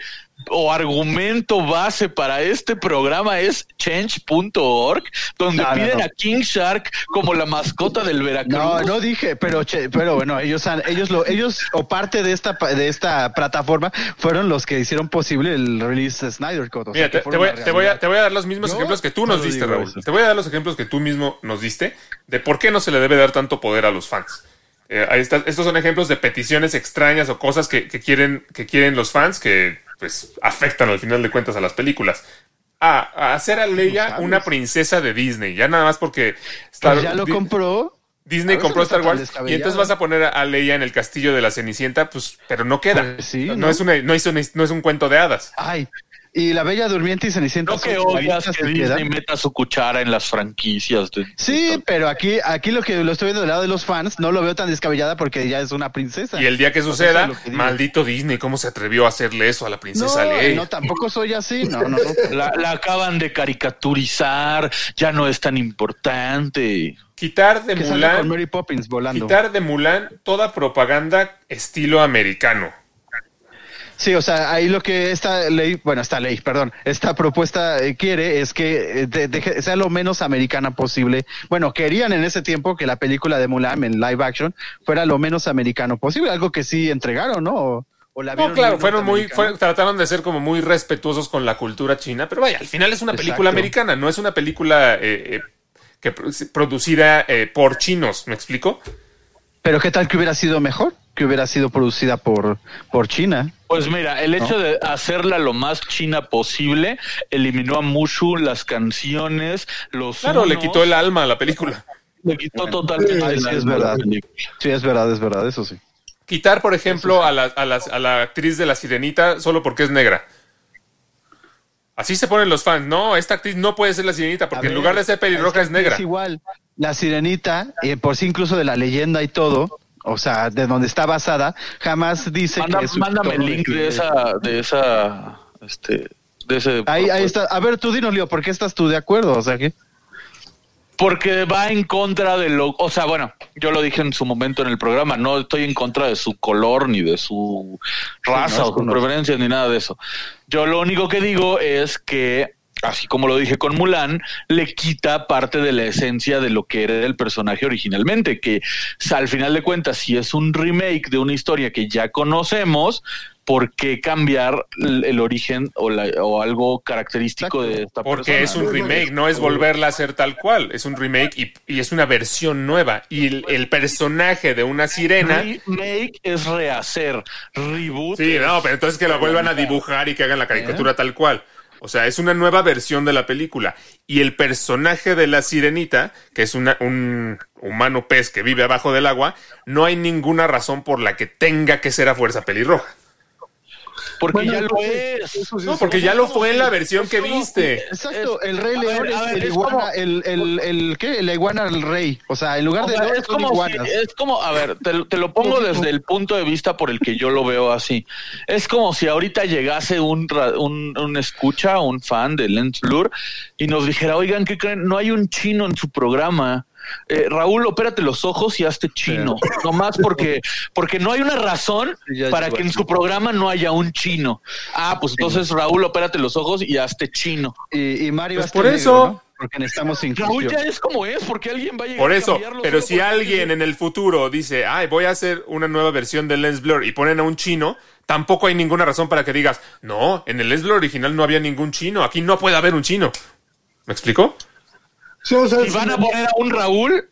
o argumento base para este programa es change.org, donde No, piden no. a King Shark como la mascota del Veracruz. No, no dije, pero che, pero bueno, ellos han, ellos lo, ellos o parte de esta pa- de esta plataforma fueron los que hicieron posible el release de Snyder Cut. o sea, Mira, que te, voy, la te voy a, realidad. te voy a dar los mismos Yo ejemplos que tú nos diste, Raúl. eso. Te voy a dar los ejemplos que tú mismo nos diste de por qué no se le debe dar tanto poder a los fans. Eh, ahí está- estos son ejemplos de peticiones extrañas o cosas que, que quieren, que quieren los fans que pues afectan al final de cuentas a las películas. Ah, a hacer a Leia una princesa de Disney, ya nada más porque Star- Pues ya lo compró. Disney compró no Star Wars y entonces vas a poner a Leia en el castillo de la Cenicienta, pues, pero no queda. Pues sí, no, ¿no? es una, no, es una- no es un cuento de hadas. Ay, y la Bella Durmiente y Cenicienta. No que odias que Disney quedan. meta su cuchara en las franquicias. De, Sí, pero aquí, aquí lo que lo estoy viendo del lado de los fans, no lo veo tan descabellada porque ya es una princesa. Y el día que suceda, que digo. maldito Disney, ¿cómo se atrevió a hacerle eso a la No, princesa Leia? no, tampoco soy así, no, no, no. [laughs] La, la acaban de caricaturizar, ya no es tan importante. Quitar de Que sale con Mulan, Mary Poppins volando. quitar de Mulan toda propaganda estilo americano. Sí, o sea, ahí lo que esta ley, bueno, esta ley, perdón, esta propuesta eh, quiere es que eh, de- sea lo menos americana posible. Bueno, querían en ese tiempo que la película de Mulan en live action fuera lo menos americano posible, algo que sí entregaron, ¿no? O, o la No, claro, fueron muy, norteamericana. fue- trataron de ser como muy respetuosos con la cultura china, pero vaya, al final es una película Exacto. americana, no es una película eh, eh, que pro- producida eh, por chinos, ¿me explico? Pero qué tal que hubiera sido mejor, que hubiera sido producida por, por China. Pues mira, el hecho de hacerla lo más china posible eliminó a Mushu, las canciones, los. Claro, le quitó el alma a la película. le quitó totalmente. Ay, el sí, alma es verdad. Sí, es verdad, es verdad, eso sí. Quitar, por ejemplo, a la, a, las- a la actriz de la sirenita solo porque es negra. Así se ponen los fans. No, esta actriz no puede ser la sirenita porque en lugar de ser pelirroja es negra. Es igual. La sirenita, eh, por sí incluso de la leyenda y todo, o sea, de donde está basada, jamás dice Manda- que es mándame el link de esa, de esa, este, de ese. Ahí, ahí está. A ver, tú dinos, Leo, ¿por qué estás tú de acuerdo? O sea, que Porque va en contra de lo, o sea, bueno, yo lo dije en su momento en el programa, no estoy en contra de su color ni de su raza no, o su no. preferencias ni nada de eso. Yo lo único que digo es que, así como lo dije con Mulan, le quita parte de la esencia de lo que era el personaje originalmente, que o sea, al final de cuentas, si es un remake de una historia que ya conocemos, ¿por qué cambiar el, el origen o, la- o algo característico de esta Porque persona? es un remake, no es volverla a hacer tal cual. Es un remake y, y es una versión nueva. Y el, el personaje de una sirena. Remake es rehacer, reboot. Sí, no, pero entonces que la vuelvan a dibujar y que hagan la caricatura tal cual. O sea, es una nueva versión de la película. Y el personaje de la sirenita, que es una- un humano pez que vive abajo del agua, no hay ninguna razón por la que tenga que ser a fuerza pelirroja. Porque Bueno, ya lo es. eso sí No, porque ya lo fue en la versión que viste. Exacto, el Rey León ver, es ver, el es iguana, como- el, el, el, ¿qué? La iguana al rey. O sea, en lugar de león es como, si- es como, a ver, te, te lo pongo desde el punto de vista por el que yo lo veo así. Es como si ahorita llegase un, un, un escucha, un fan de Lens Blur y nos dijera, oigan, ¿qué creen? No hay un chino en su programa. Eh, Raúl, opérate los ojos y hazte chino. Nomás porque, porque no hay una razón [laughs] Ya para que en su programa no haya un chino. Ah, pues entonces Raúl, opérate los ojos y hazte chino. Y, y Mario Pues por negro, eso. ¿no? Porque necesitamos Raúl inclusión. ya es como es, porque alguien va a llegar Por a eso, cambiarlo pero si alguien en el futuro dice, ay, voy a hacer una nueva versión del Lens Blur y ponen a un chino, tampoco hay ninguna razón para que digas, no, en el Lens Blur original no había ningún chino, aquí no puede haber un chino. ¿Me explico? Sí, o sea, Si van a poner a un Raúl,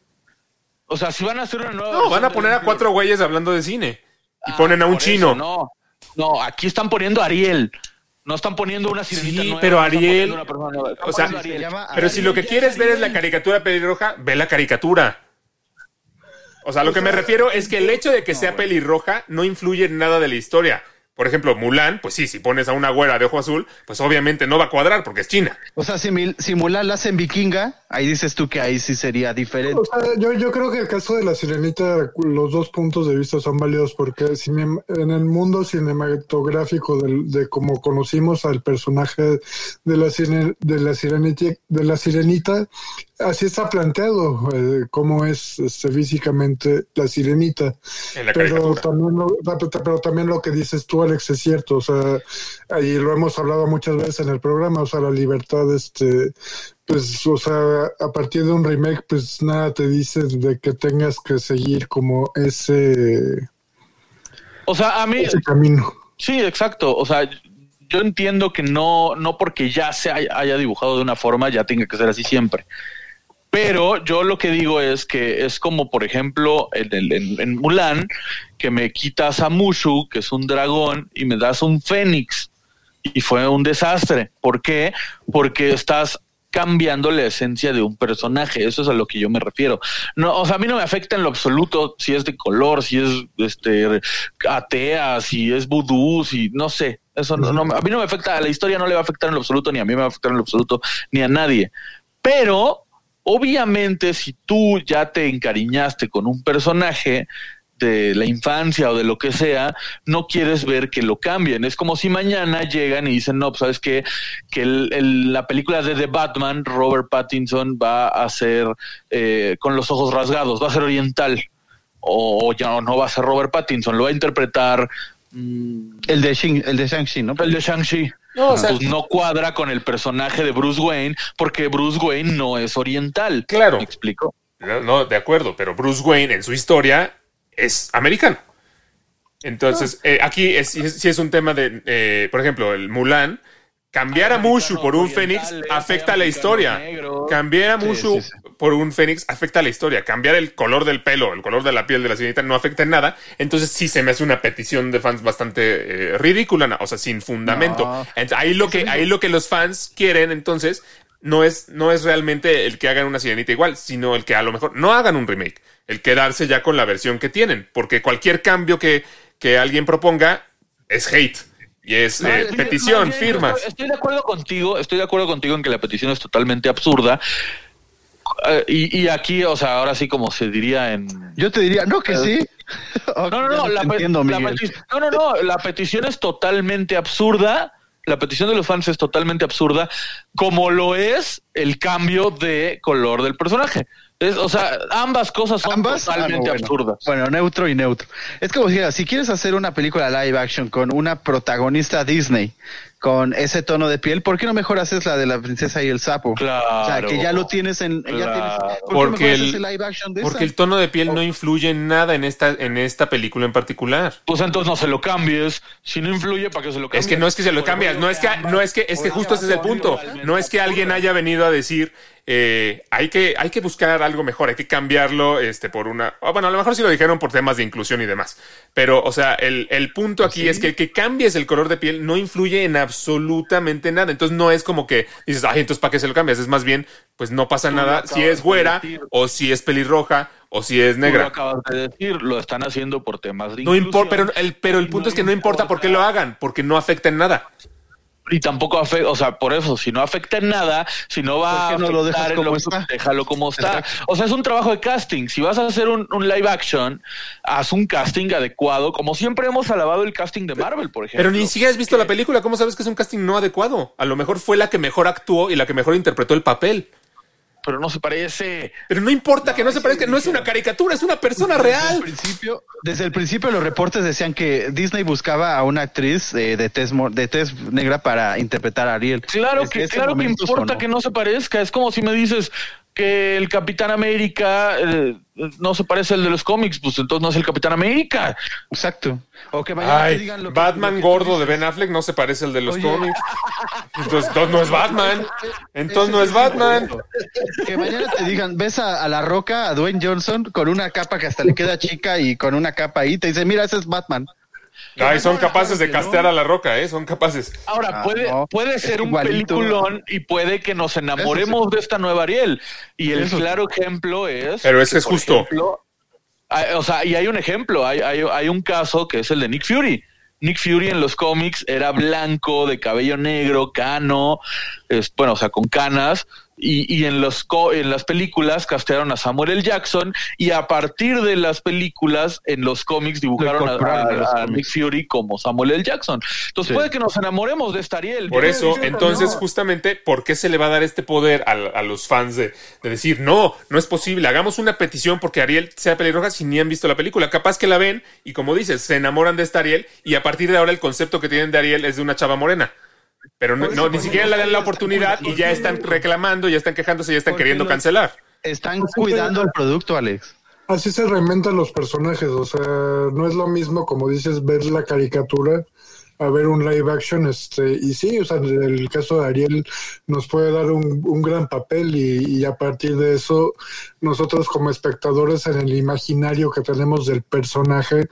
o sea, si van a hacer una nueva. No, van a poner a cuatro güeyes hablando de cine y Ah, ponen a un chino. eso, no, no, aquí están poniendo a Ariel. No están poniendo una sirenita Sí, nueva, pero Ariel- una nueva, o sea, poniendo a Ariel. se llama Pero si lo que quieres es ver es la caricatura pelirroja, ve la caricatura. O sea, lo que me refiero es que el hecho de que sea pelirroja no influye en nada de la historia. Por ejemplo, Mulan, pues sí, si pones a una güera de ojo azul, pues obviamente no va a cuadrar porque es China. O sea, si, Mil- si Mulan la hacen vikinga, ahí dices tú que ahí sí sería diferente. O sea, yo, yo creo que el caso de la sirenita, los dos puntos de vista son válidos porque en el mundo cinematográfico del- de, como conocimos al personaje de la, sire- de la sirenita, de la sirenita, así está planteado eh, cómo es este, físicamente la sirenita. La Pero también, lo, pero también lo que dices tú, Alex, es cierto. O sea, ahí lo hemos hablado muchas veces en el programa. O sea, la libertad, este, pues, o sea, a partir de un remake, pues nada te dice de que tengas que seguir como ese, O sea, a mí, ese camino. sí, exacto. O sea, yo entiendo que no, no porque ya se haya, haya dibujado de una forma, ya tenga que ser así siempre. Pero yo lo que digo es que es como, por ejemplo, en, en- Mulan, que me quitas a Mushu, que es un dragón, y me das un fénix. Y fue un desastre. ¿Por qué? Porque estás cambiando la esencia de un personaje. Eso es a lo que yo me refiero. No, o sea, a mí no me afecta en lo absoluto si es de color, si es este atea, si es vudú, si no sé. Eso no, no, a mí no me afecta, a la historia no le va a afectar en lo absoluto, ni a mí me va a afectar en lo absoluto, ni a nadie. Pero, obviamente, si tú ya te encariñaste con un personaje de la infancia o de lo que sea, no quieres ver que lo cambien. Es como si mañana llegan y dicen, no, pues sabes qué? que el- el- la película de The Batman, Robert Pattinson va a ser eh, con los ojos rasgados, va a ser oriental. O, o ya no va a ser Robert Pattinson, lo va a interpretar mm, El de, Shin- el de Shang-Chi, ¿no? el de Shang-Chi. No, o sea- pues no cuadra con el personaje de Bruce Wayne porque Bruce Wayne no es oriental. Claro. ¿Me explico? No, no, de acuerdo, pero Bruce Wayne en su historia es americano. Entonces, eh, aquí es, sí es, sí es un tema de, eh, por ejemplo, el Mulan. Cambiar a Mushu por un Fénix afecta a la historia. Cambiar a Mushu por un Fénix afecta a la historia. Cambiar el color del pelo, el color de la piel de la sirenita no afecta en nada. Entonces sí se me hace una petición de fans bastante eh, ridícula, o sea, sin fundamento. No. Ent- ahí lo que ahí lo que los fans quieren entonces no es no es realmente el que hagan una sirenita igual, sino el que a lo mejor no hagan un remake, el quedarse ya con la versión que tienen, porque cualquier cambio que que alguien proponga es hate y es eh, petición, firmas. Estoy, estoy de acuerdo contigo, estoy de acuerdo contigo en que la petición es totalmente absurda. Eh, y, y aquí, o sea, ahora sí como se diría en... Yo te diría, no, que sí. [laughs] [laughs] No, no, no, la, entiendo, la no, no, no, la petición es totalmente absurda. La petición de los fans es totalmente absurda, como lo es el cambio de color del personaje. Es, o sea, ambas cosas son Ambas, ah, no, totalmente bueno. absurdas. Bueno, neutro y neutro. Es como si, si quieres hacer una película live action con una protagonista Disney con ese tono de piel, ¿por qué no mejor haces la de la princesa y el sapo? Claro. O sea, que ya lo tienes en... Ya Claro. tienes, ¿por qué Porque el- haces live action de Porque esa? el tono de piel no influye en nada en esta en esta película en particular. Pues entonces no se lo cambies. Si no influye, ¿para qué se lo cambies? Es que no es que se lo cambias, no es que no es que es que justo ese es el punto. No es que alguien haya venido pueda decir, eh, hay, que, hay que buscar algo mejor, hay que cambiarlo este, por una... ah, Bueno, a lo mejor sí lo dijeron por temas de inclusión y demás. Pero, o sea, el, el punto aquí es que el que cambies el color de piel no influye en absolutamente nada. Entonces no es como que dices, ay, entonces ¿para qué se lo cambias? Es más bien, pues no pasa Tú nada si es güera o si es pelirroja o si es Tú lo negra. acabas de decir, lo están haciendo por temas de No importa, inclusión. pero el, pero el punto es que no importa por qué lo hagan, porque no afecta en nada. Y tampoco afecta, o sea, por eso, si no afecta en nada, si no va a ¿Por qué no lo afectar dejas en como lo- está? déjalo como está. O sea, es un trabajo de casting. Si vas a hacer un, un live action, haz un casting adecuado, como siempre hemos alabado el casting de Marvel, por ejemplo. Pero ni siquiera has visto la película, ¿cómo sabes que es un casting no adecuado? A lo mejor fue la que mejor actuó y la que mejor interpretó el papel. Pero no se parece. Pero no importa que no se parezca, no es una caricatura, es una persona Desde el real. principio, desde el principio los reportes decían que Disney buscaba a una actriz eh, de tez de tez negra para interpretar a Ariel. Claro Desde que, claro que importa que no se parezca. Es como si me dices que el Capitán América eh, no se parece al de los cómics, pues entonces no es el Capitán América. Exacto. O que mañana te Ay, digan lo que- Batman lo que tú gordo de. Ben Affleck no se parece al de los Oye. cómics. Entonces, entonces no es Batman. Entonces no es Batman. Que mañana te digan, ves a, a la roca, a Dwayne Johnson, con una capa que hasta le queda chica y con una capa ahí, te dice, mira, ese es Batman. Ay, son capaces de castear a la roca, ¿eh? Son capaces. Ahora, Ah, puede, puede ser un peliculón y puede que nos enamoremos de esta nueva Ariel. Y el claro ejemplo es. Pero ese es justo. ejemplo, o sea, y hay un ejemplo, hay, hay, hay un caso que es el de Nick Fury. Nick Fury en los cómics era blanco, de cabello negro, cano, es, bueno, o sea, con canas. Y, y en, los co- en las películas castearon a Samuel L. Jackson y a partir de las películas en los cómics dibujaron a, a-. Nick Fury como Samuel L. Jackson. Entonces Sí. puede que nos enamoremos de esta Ariel. Por eso, entonces, no. justamente, ¿por qué se le va a dar este poder a, a los fans de, de decir, no, no es posible, hagamos una petición porque Ariel sea pelirroja si ni han visto la película? Capaz que la ven y, como dices, se enamoran de esta Ariel y a partir de ahora el concepto que tienen de Ariel es de una chava morena. Pero no, no, ni siquiera le dan la oportunidad y ya están reclamando, ya están quejándose, ya están queriendo los- cancelar. Están cuidando el producto, Alex. Así se reinventan los personajes, o sea, no es lo mismo como dices ver la caricatura a ver un live action, este, y sí, o sea, en el caso de Ariel nos puede dar un, un gran papel y, y a partir de eso nosotros como espectadores en el imaginario que tenemos del personaje,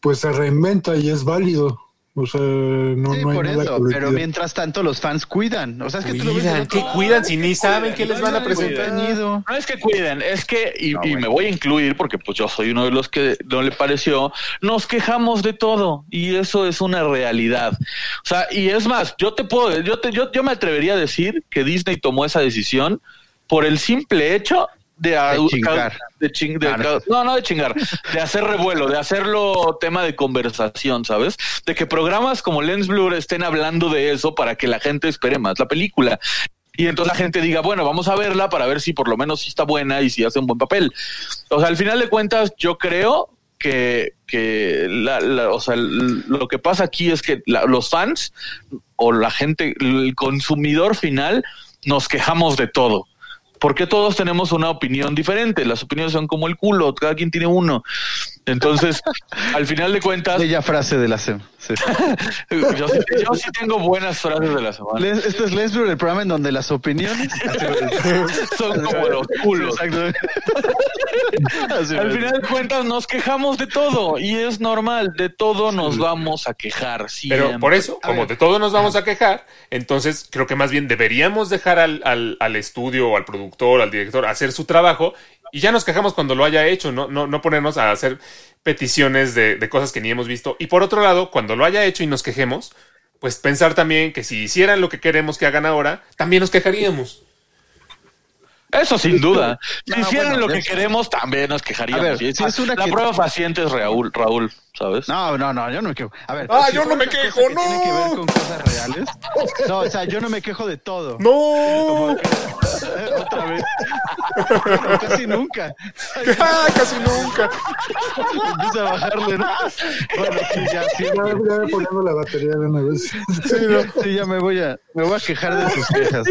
pues se reinventa y es válido. O sea, no, Sí, no hay por nada eso. Pero mientras tanto, los fans cuidan. O sea, es que tú lo ves Cuidan, ¿qué cuidan si ni saben qué les van a Cuidan presentar? No es que cuiden, es que, y, No, y bueno. me voy a incluir porque pues yo soy uno de los que no le pareció, nos quejamos de todo y eso es una realidad. O sea, y es más, yo te puedo, yo te, yo, yo me atrevería a decir que Disney tomó esa decisión por el simple hecho de, chingar. de ching- de- Ah, no. no, de chingar, de hacer revuelo, de hacerlo tema de conversación, ¿sabes? De que programas como Lens Blur estén hablando de eso para que la gente espere más la película. Y entonces la gente diga, bueno, vamos a verla para ver si por lo menos sí está buena y si hace un buen papel. O sea, al final de cuentas, yo creo que, que la, la- o sea, lo que pasa aquí es que la- los fans o la gente, el consumidor final, nos quejamos de todo. Porque todos tenemos una opinión diferente. Las opiniones son como el culo, cada quien tiene uno. Entonces, al final de cuentas, Bella frase de la semana. Sí. yo, sí, yo sí tengo buenas frases de la semana. Les- Este es Lesbro, el programa en donde las opiniones [laughs] Son como los culos. [laughs] Al final de cuentas nos quejamos de todo y es normal, de todo nos vamos a quejar. Siempre. Pero por eso, como de todo nos vamos a quejar, entonces creo que más bien deberíamos dejar al, al, al estudio o al productor, al director, hacer su trabajo y ya nos quejamos cuando lo haya hecho, no, no, no ponernos a hacer peticiones de, de cosas que ni hemos visto. Y por otro lado, cuando lo haya hecho y nos quejemos, pues pensar también que si hicieran lo que queremos que hagan ahora, también nos quejaríamos. Eso sin duda. [laughs] Si No, hicieran bueno, lo que eso- queremos, también nos quejaríamos. A ver, Y si es una la que- prueba paciente es Raúl, Raúl, ¿sabes? No, no, no, yo no me quejo. A ver, Ah, si yo no me quejo, que Tiene que no. ver con cosas reales. No, o sea, yo no me quejo de todo. ¡No! [laughs] Otra vez. Casi nunca. Ah, Casi nunca. Empieza a bajarle, ¿no? Bueno, sí, ya, sí, Ya, ya voy poniendo la batería de una vez. sí, ya me voy a, me voy a quejar de sus quejas.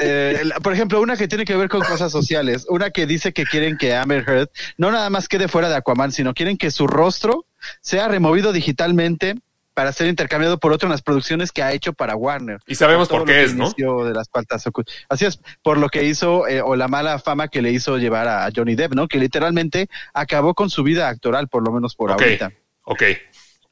Eh, por ejemplo, una que tiene que ver con cosas sociales, una que dice que quieren que Amber Heard no nada más quede fuera de Aquaman, sino quieren que su rostro sea removido digitalmente para ser intercambiado por otro en las producciones que ha hecho para Warner. Y sabemos por, qué es, ¿no? De las Así es, por lo que hizo eh, o la mala fama que le hizo llevar a Johnny Depp, ¿no? Que literalmente acabó con su vida actoral, por lo menos por Ok, ahorita. ok.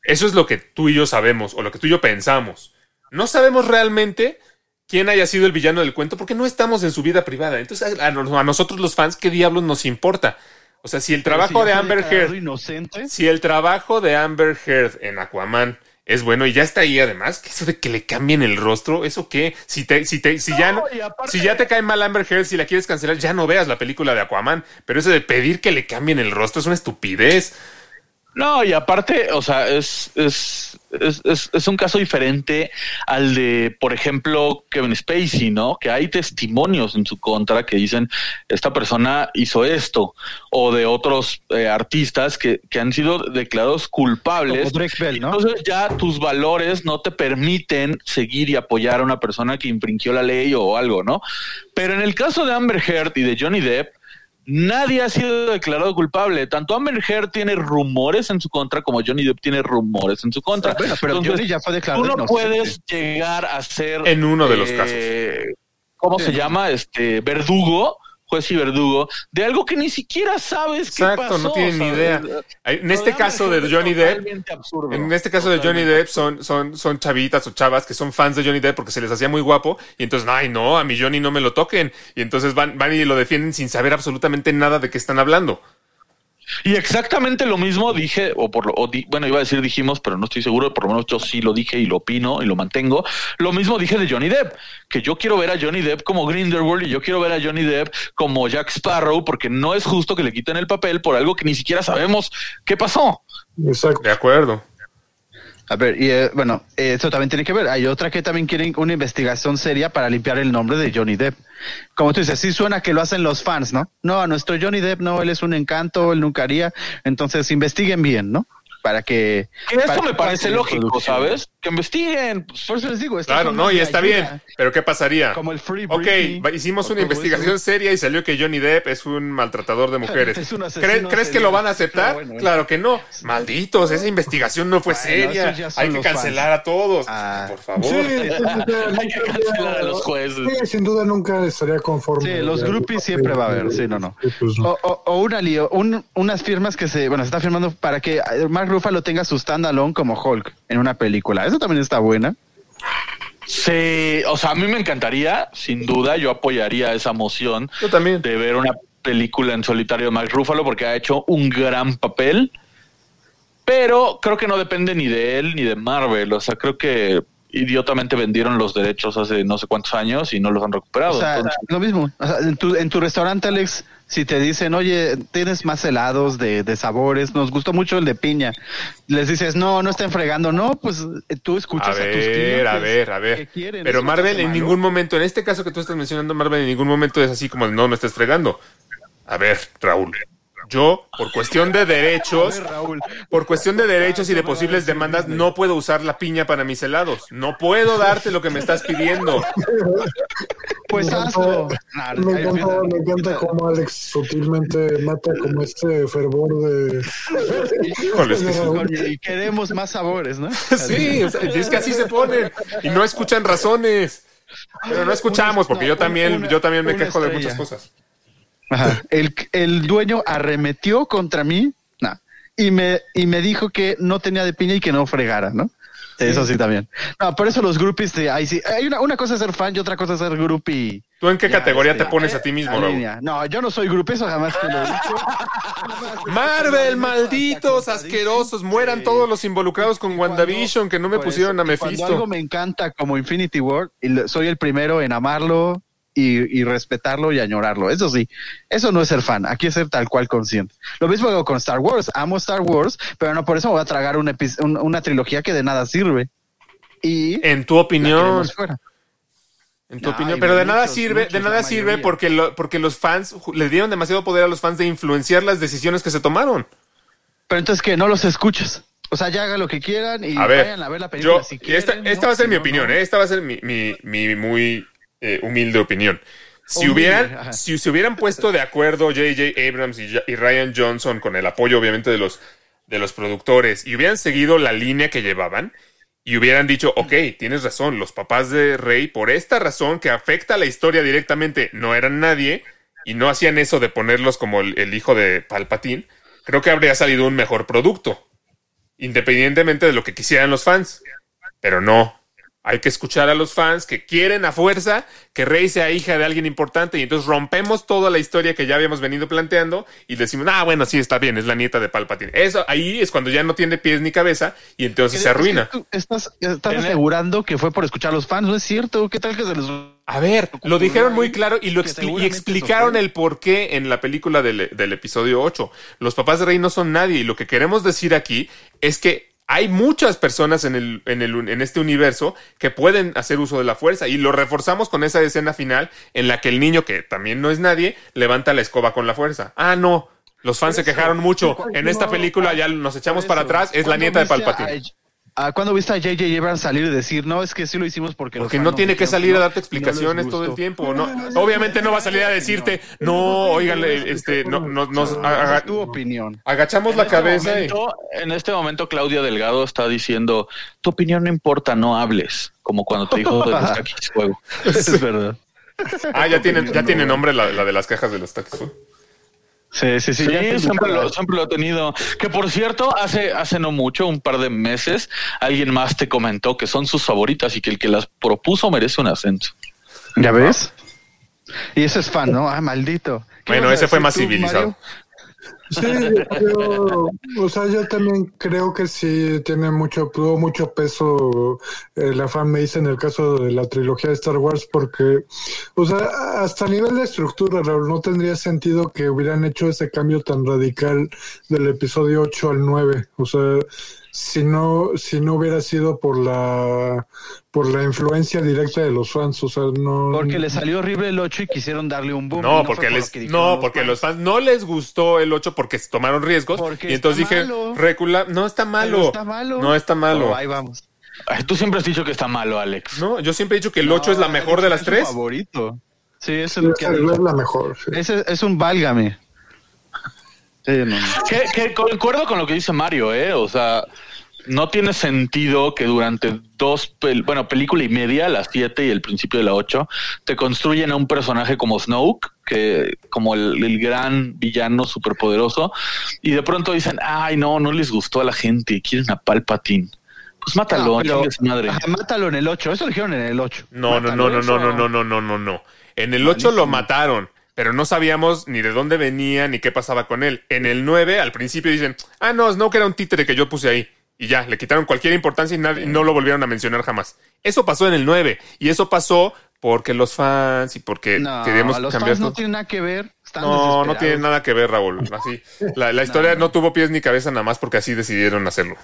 Eso es lo que tú y yo sabemos, o lo que tú y yo pensamos. No sabemos realmente quién haya sido el villano del cuento porque no estamos en su vida privada. Entonces, a, a nosotros los fans, ¿qué diablos nos importa? O sea, si el trabajo si de Amber Heard, inocente, si el trabajo de Amber Heard en Aquaman es bueno y ya está ahí además, que eso de que le cambien el rostro, ¿eso qué? Si te, si te, si ya no, si ya te cae mal Amber Heard, si la quieres cancelar, ya no veas la película de Aquaman. Pero eso de pedir que le cambien el rostro es una estupidez. No, y aparte, o sea, es, es, es, es, es un caso diferente al de, por ejemplo, Kevin Spacey, ¿no? Que hay testimonios en su contra que dicen, esta persona hizo esto, o de otros eh, artistas que, que han sido declarados culpables. Como Drake Bell, ¿no? Entonces ya tus valores no te permiten seguir y apoyar a una persona que infringió la ley o algo, ¿no? Pero en el caso de Amber Heard y de Johnny Depp, Nadie ha sido declarado culpable. Tanto Amber Heard tiene rumores en su contra como Johnny Depp tiene rumores en su contra. Bueno, pero Entonces, Johnny ya fue declarado Tú no inocente. puedes llegar a ser En uno de los eh, ¿Cómo se llama? Este verdugo, juez y verdugo, de algo que ni siquiera sabes qué Exacto, pasó. no tienen ni idea. Ay, En este caso de Johnny Depp, absurdo. En este caso de Johnny Depp son, son, son chavitas o chavas que son fans de Johnny Depp porque se les hacía muy guapo y entonces, ay no, a mi Johnny no me lo toquen. Y entonces van, van y lo defienden sin saber absolutamente nada de qué están hablando. Y exactamente lo mismo dije, o por lo, o di- bueno, iba a decir dijimos, pero no estoy seguro, por lo menos yo sí lo dije y lo opino y lo mantengo. Lo mismo dije de Johnny Depp, que yo quiero ver a Johnny Depp como Grindelwald y yo quiero ver a Johnny Depp como Jack Sparrow, porque no es justo que le quiten el papel por algo que ni siquiera sabemos qué pasó. Exacto. De acuerdo. A ver, y eh, bueno, eso también tiene que ver. Hay otra que también quieren una investigación seria para limpiar el nombre de Johnny Depp. Como tú dices, sí suena que lo hacen los fans, ¿no? No, a nuestro Johnny Depp no, él es un encanto, él nunca haría. Entonces investiguen bien, ¿no? Para que. Que que me parece lógico. ¿sabes? Que investiguen. pues, Por eso les digo, Claro, no, y está ayuda, bien. Pero ¿qué pasaría? Como el Free Ok, Britney, va- hicimos una investigación eso. seria y salió que Johnny Depp es un maltratador de mujeres. [laughs] Es un asesino ¿Cre- ¿Crees que lo van a aceptar? No, bueno, bueno. Claro que no. Malditos, esa investigación no fue Bueno, seria. Hay que cancelar a todos. Ah. Por favor. Sí, entonces, Hay que cancelar a los jueces. Sí, sin duda nunca estaría conforme. Sí, los groupies siempre va a haber, sí, no, pues, no. O, o- o una lío, un- unas firmas que se, bueno, se está firmando para que eh, Mark Ruffalo tenga su standalone como Hulk en una película. Eso también está buena. Sí, o sea, a mí me encantaría, sin duda, yo apoyaría esa moción Yo también. de ver una película en solitario de Mark Ruffalo porque ha hecho un gran papel, pero creo que no depende ni de él ni de Marvel, o sea, creo que idiotamente vendieron los derechos hace no sé cuántos años y no los han recuperado. O sea, entonces- lo mismo. O sea, en, tu, en tu restaurante, Alex, si te dicen, oye, tienes más helados de, de sabores, nos gustó mucho el de piña, les dices, no, no estén fregando, no, pues eh, tú escuchas A a, tus clientes. ver, a ver, a ¿qué ver. quieren? Pero ¿Eso te Marvel en malo? ningún momento, en este caso que tú estás mencionando, Marvel en ningún momento es así como no, no estés fregando. A ver, Raúl. Yo, por cuestión de derechos, ver, Raúl. por cuestión de derechos y de ¿Cómo va a posibles demandas, no puedo usar la piña para mis helados. No puedo darte lo que me estás pidiendo. Pues Me hazlo. encanta- Nah, Me encanta, empieza. me encanta cómo Alex sutilmente mata como este fervor de... Híjole, que Y queremos más sabores, ¿no? Sí, es que así se ponen y no escuchan razones. Pero no escuchamos porque yo también, yo también me quejo de muchas cosas. Ajá. El, el dueño arremetió contra mí nah, y, me, y me dijo que no tenía de piña y que no fregara, ¿no? Sí, Eso sí también. No, por eso los groupies de ahí sí. Hay una, una cosa es ser fan y otra cosa es ser groupie. ¿Tú en qué Ya, categoría este, te pones a ti mismo, Raúl? No, yo no soy groupie, eso jamás te lo he dicho. [laughs] Marvel, malditos, asquerosos, mueran Sí. todos los involucrados con WandaVision que no me Por pusieron a y Cuando algo Mephisto. me encanta como Infinity War, soy el primero en amarlo y, y respetarlo y añorarlo. Eso sí, eso no es ser fan. Aquí es ser tal cual consciente. Lo mismo hago con Star Wars. Amo Star Wars, pero no por eso me voy a tragar un epi- un- una trilogía que de nada sirve. Y En tu opinión, en tu opinión, pero de nada muchos, sirve, de nada sirve porque lo- porque los fans le dieron demasiado poder a los fans de influenciar las decisiones que se tomaron. Pero entonces que no los escuches. O sea, ya hagan lo que quieran y A ver, vayan a ver la película yo, si quieren. esta, ¿no? esta va a ser Si mi no, opinión, no. ¿eh? esta va a ser mi, mi, mi muy eh, humilde opinión. Si Humilde, hubieran, ajá. si se hubieran puesto de acuerdo J.J. Abrams y Ryan Johnson con el apoyo obviamente de los, de los productores y hubieran seguido la línea que llevaban, y hubieran dicho, ok, tienes razón, los papás de Rey, por esta razón que afecta a la historia directamente, no eran nadie y no hacían eso de ponerlos como el, el hijo de Palpatine, creo que habría salido un mejor producto, independientemente de lo que quisieran los fans. Pero no, hay que escuchar a los fans que quieren a fuerza que Rey sea hija de alguien importante y entonces rompemos toda la historia que ya habíamos venido planteando y decimos, ah, bueno, sí, está bien, es la nieta de Palpatine. Eso ahí es cuando ya no tiene pies ni cabeza y entonces se arruina. Estás, estás asegurando que fue por escuchar a los fans, ¿no es cierto? ¿Qué tal que se les... A ver, lo dijeron muy claro y lo expli- y explicaron el por qué en la película del, del episodio 8. Los papás de Rey no son nadie y lo que queremos decir aquí es que hay muchas personas en, el, en, el, en este universo que pueden hacer uso de la fuerza y lo reforzamos con esa escena final en la que el niño, que también no es nadie, levanta la escoba con la fuerza. Ah, no. Los fans se quejaron mucho. En esta película ya nos echamos para atrás. Es la ¿Cuándo nieta de Palpatine. A- a- ¿Cuándo viste a J.J. Abrams salir y decir, no, es que sí lo hicimos porque... Porque no tiene que salir a darte no explicaciones todo el gustó"? tiempo. No, obviamente no va a salir a decirte, no, oigan, este, no, no- nos tu opinión. agachamos En la este cabeza y... en este momento, Claudia Delgado está diciendo: Tu opinión no importa, no hables. Como cuando te dijo de los [laughs] taquis fuego. Es verdad. Ah, ya tiene, ya tiene nombre la, la de las cajas de los taxis. Sí, sí, sí. Sí, siempre, lo, siempre lo he tenido. Que por cierto, hace, hace no mucho, un par de meses, alguien más te comentó que son sus favoritas y que el que las propuso merece un ascenso. ¿Ya ves? Y ese es fan, ¿no? Ah, maldito. ¿Qué Bueno, ese fue más tú, civilizado. Mario? Sí, yo, o sea, yo también creo que sí tiene mucho, mucho peso eh, la fanbase en el caso de la trilogía de Star Wars, porque, o sea, hasta a nivel de estructura, Raúl, no tendría sentido que hubieran hecho ese cambio tan radical del episodio 8 al 9. O sea, si no, si no hubiera sido por la, por la influencia directa de los fans, o sea, no. Porque le salió horrible el 8 y quisieron darle un boom. No, porque por lo les, no, los porque fans. los fans no les gustó el 8 porque se tomaron riesgos. Porque y entonces dije, recula, no está malo. Pero está malo. No está malo. Oh, ahí vamos. Tú siempre has dicho que está malo, Alex. No, yo siempre he dicho que el 8 es la No, mejor de las es tres. favorito. Sí, eso es lo que es la mejor. sí. Ese es un válgame. Sí, no, no. Que, que concuerdo con lo que dice Mario, ¿eh? O sea, no tiene sentido que durante dos, pel- bueno, película y media, las siete y el principio de la ocho, te construyen a un personaje como Snoke, que como el, el gran villano superpoderoso, y de pronto dicen, ay, no, no les gustó a la gente, quieren a Palpatine. Pues mátalo, No, pero- madre. Ajá, mátalo en el 8. Eso lo dijeron en el 8. No, no, no, no, no, no, no, no, no, no, no. En el 8 lo mataron, pero no sabíamos ni de dónde venía ni qué pasaba con él. En el 9, al principio dicen, ah, no, Snoke era un títere que yo puse ahí. Y ya, le quitaron cualquier importancia y nadie- no lo volvieron a mencionar jamás. Eso pasó en el 9. Y eso pasó porque los fans y porque No, queríamos los cambiar fans no todo. tienen nada que ver. Están No, no tiene nada que ver, Raúl. Así. La, la [laughs] historia no, tuvo pies ni cabeza nada más porque así decidieron hacerlo.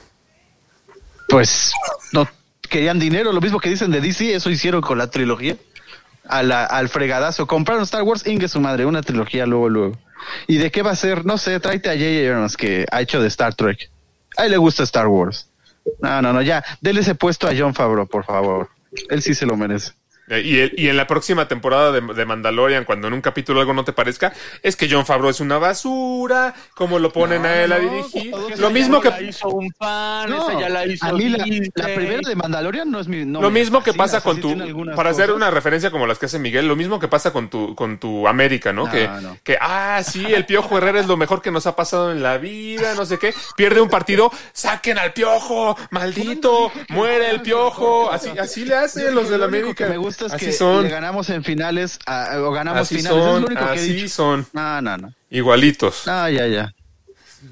Pues no querían dinero, lo mismo que dicen de DC, eso hicieron con la trilogía. A la- al fregadazo. Compraron Star Wars, Inge su madre, una trilogía luego, luego. ¿Y de qué va a ser? No sé, tráete a J.J. Abrams que ha hecho de Star Trek. A él le gusta Star Wars. No, no, no, ya. Dele ese puesto a John Favreau, por favor. Él sí se lo merece. Eh, Y, el- y en la próxima temporada de, de Mandalorian, cuando en un capítulo algo no te parezca, es que John Favreau es una basura, como lo ponen a él a dirigir. Lo mismo que la hizo un fan, No, esa ya la hizo a mí la, primera de Mandalorian no es mi. no lo mismo que pasa con tu para hacer cosas. una referencia como las que hace Miguel, lo mismo que pasa con tu con tu América, ¿no? No, que, no. que ah, sí, el Piojo Herrera es lo mejor que nos ha pasado en la vida, no sé qué. Pierde un partido, saquen al Piojo, maldito, muere el Piojo, así así le hacen los de la América. que me gusta es así que son. le ganamos en finales a- o ganamos Así finales. es son, lo único que he así dicho. son, No, no, no. igualitos. No, ya, ya.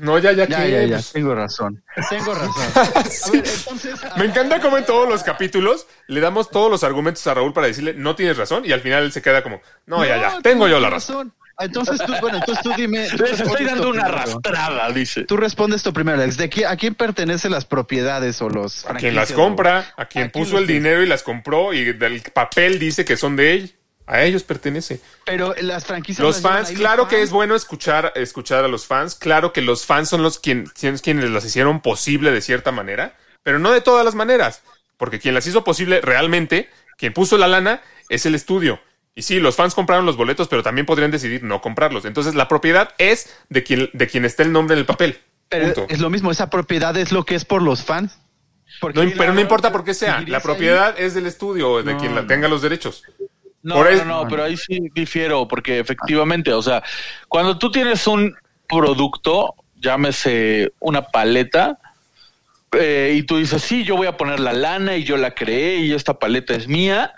No, ya, ya, Ya, ¿qué? ya, ya. Pues, Tengo razón. Tengo razón. [laughs] A ver, entonces. Me encanta cómo en todos los capítulos le damos todos los argumentos a Raúl para decirle no tienes razón y al final él se queda como no, ya, ya, No, tengo yo la tienes razón. Ah, Entonces tú, bueno, entonces tú dime. tú Les estoy dando una primero. arrastrada, dice. Tú respondes esto primero, Alex. ¿De qué, ¿A quién pertenecen las propiedades o los A quien las compra, a quien ¿A quién puso el dinero y las compró y del papel dice que son de él. A ellos pertenece. Pero las franquicias. Los fans, claro los que fans. es bueno escuchar, escuchar a los fans. Claro que los fans son los quien- quienes las hicieron posible de cierta manera, pero no de todas las maneras. Porque quien las hizo posible realmente, quien puso la lana, es el estudio. Y sí, los fans compraron los boletos, pero también podrían decidir no comprarlos. Entonces la propiedad es de quien, de quien esté el nombre en el papel. Pero Punto. es lo mismo, esa propiedad es lo que es por los fans. La pero no importa por qué sea. La ahí. propiedad es del estudio de No, quien la tenga los derechos. No, Por no, no, pero ahí sí difiero, porque efectivamente, o sea, cuando tú tienes un producto, llámese una paleta, eh, y tú dices, sí, yo voy a poner la lana y yo la creé y esta paleta es mía,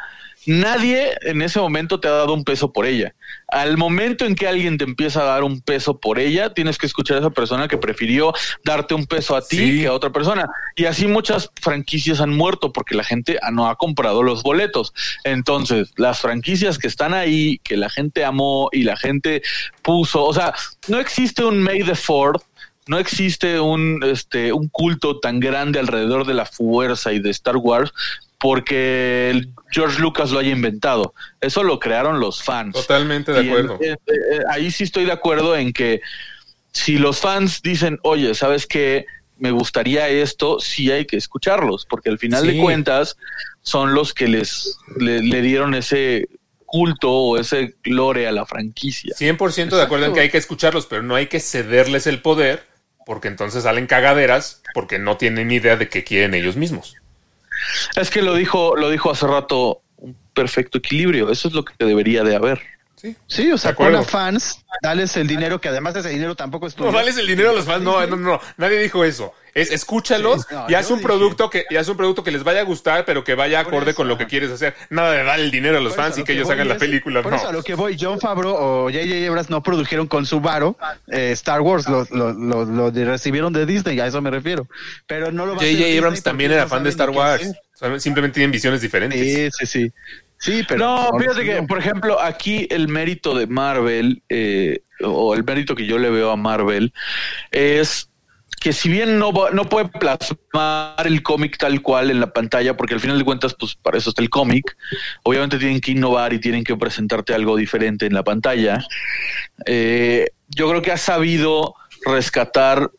nadie en ese momento te ha dado un peso por ella. Al momento en que alguien te empieza a dar un peso por ella, tienes que escuchar a esa persona que prefirió darte un peso a ti Sí. que a otra persona. Y así muchas franquicias han muerto porque la gente ah, no ha comprado los boletos. Entonces, las franquicias que están ahí, que la gente amó y la gente puso, o sea, no existe un May the Fourth no existe un, este, un culto tan grande alrededor de la fuerza y de Star Wars porque el George Lucas lo haya inventado. Eso lo crearon los fans. Totalmente de Y acuerdo. en- eh, eh, ahí sí estoy de acuerdo en que si los fans dicen, oye, ¿sabes qué? Me gustaría esto, sí hay que escucharlos, porque al final Sí. de cuentas son los que les le, le dieron ese culto o ese lore a la franquicia. 100% de acuerdo en Exacto. que hay que escucharlos, pero no hay que cederles el poder porque entonces salen cagaderas porque no tienen ni idea de qué quieren ellos mismos. Es que lo dijo, lo dijo hace rato, un perfecto equilibrio. Eso es lo que debería de haber. Sí. Sí, o sea, pon a fans, dales el dinero, que además ese dinero tampoco es tuyo. No dales el dinero a los fans, no, no, no, nadie dijo eso. Es escúchalos Sí, no, y haz un dije. producto que y haz un producto que les vaya a gustar, pero que vaya acorde eso, con lo que quieres hacer. Nada de dar el dinero a los fans y a que lo ellos hagan la película, Por no. eso a lo que voy, John Favreau o J.J. Abrams no produjeron con su varo eh, Star Wars, lo, lo, lo, lo recibieron de Disney, a eso me refiero. Pero no lo J.J. Abrams también era fan de Star Wars. Simplemente tienen visiones diferentes. Sí, sí, sí. Sí, pero. no, fíjate que, por ejemplo, aquí el mérito de Marvel, eh, o el mérito que yo le veo a Marvel, es que si bien no, no puede plasmar el cómic tal cual en la pantalla, porque al final de cuentas, pues para eso está el cómic, obviamente tienen que innovar y tienen que presentarte algo diferente en la pantalla. Eh, yo creo que ha sabido rescatar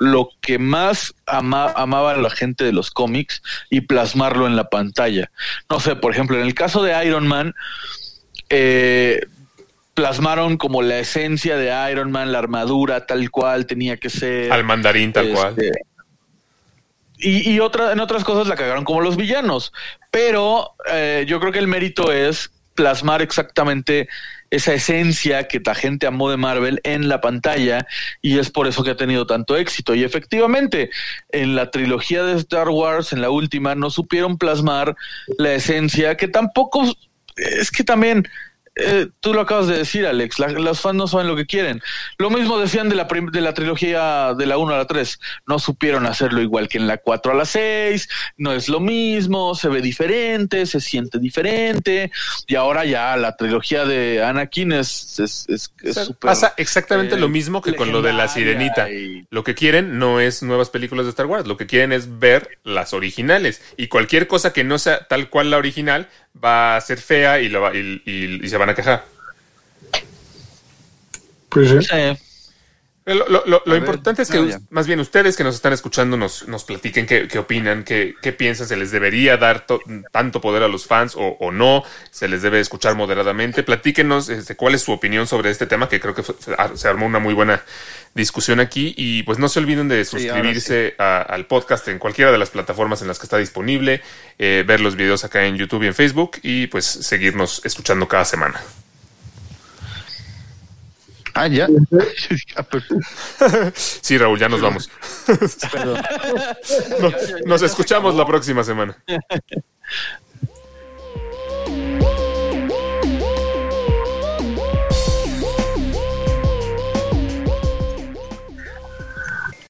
lo que más ama- amaba la gente de los cómics y plasmarlo en la pantalla. No sé, por ejemplo, en el caso de Iron Man, eh, plasmaron como la esencia de Iron Man, la armadura tal cual tenía que ser. Al mandarín tal cual. Este, Y, y otra, en otras cosas la cagaron como los villanos. Pero eh, yo creo que el mérito es plasmar exactamente esa esencia que la gente amó de Marvel en la pantalla y es por eso que ha tenido tanto éxito. Y efectivamente, en la trilogía de Star Wars, en la última, no supieron plasmar la esencia que tampoco es que también eh, tú lo acabas de decir, Alex, la- los fans no saben lo que quieren. Lo mismo decían de la, prim- de la trilogía de la 1 a la 3. No supieron hacerlo igual que en la 4 a la 6. No es lo mismo, se ve diferente, se siente diferente. Y ahora ya la trilogía de Anakin es, es, es- es O sea, súper, Pasa exactamente eh, lo mismo que con lo de la sirenita. y- Lo que quieren no es nuevas películas de Star Wars, lo que quieren es ver las originales. Y cualquier cosa que no sea tal cual la original va a ser fea y, lo va- y- y- y se van a quejar. Pues sí. Sí. Lo, lo- lo- lo A importante es que ya. más bien ustedes que nos están escuchando nos, nos platiquen qué, qué opinan, qué, qué piensan, se les debería dar to- tanto poder a los fans o, o no, se les debe escuchar moderadamente. Platíquenos este, cuál es su opinión sobre este tema, que creo que fue- se ar- se armó una muy buena discusión aquí. Y pues no se olviden de Sí, suscribirse a- al podcast en cualquiera de las plataformas en las que está disponible, eh, ver los videos acá en YouTube y en Facebook y pues seguirnos escuchando cada semana. Ah, ya. [laughs] [laughs] Sí, Raúl, ya nos vamos. Perdón. [laughs] Nos escuchamos la próxima semana.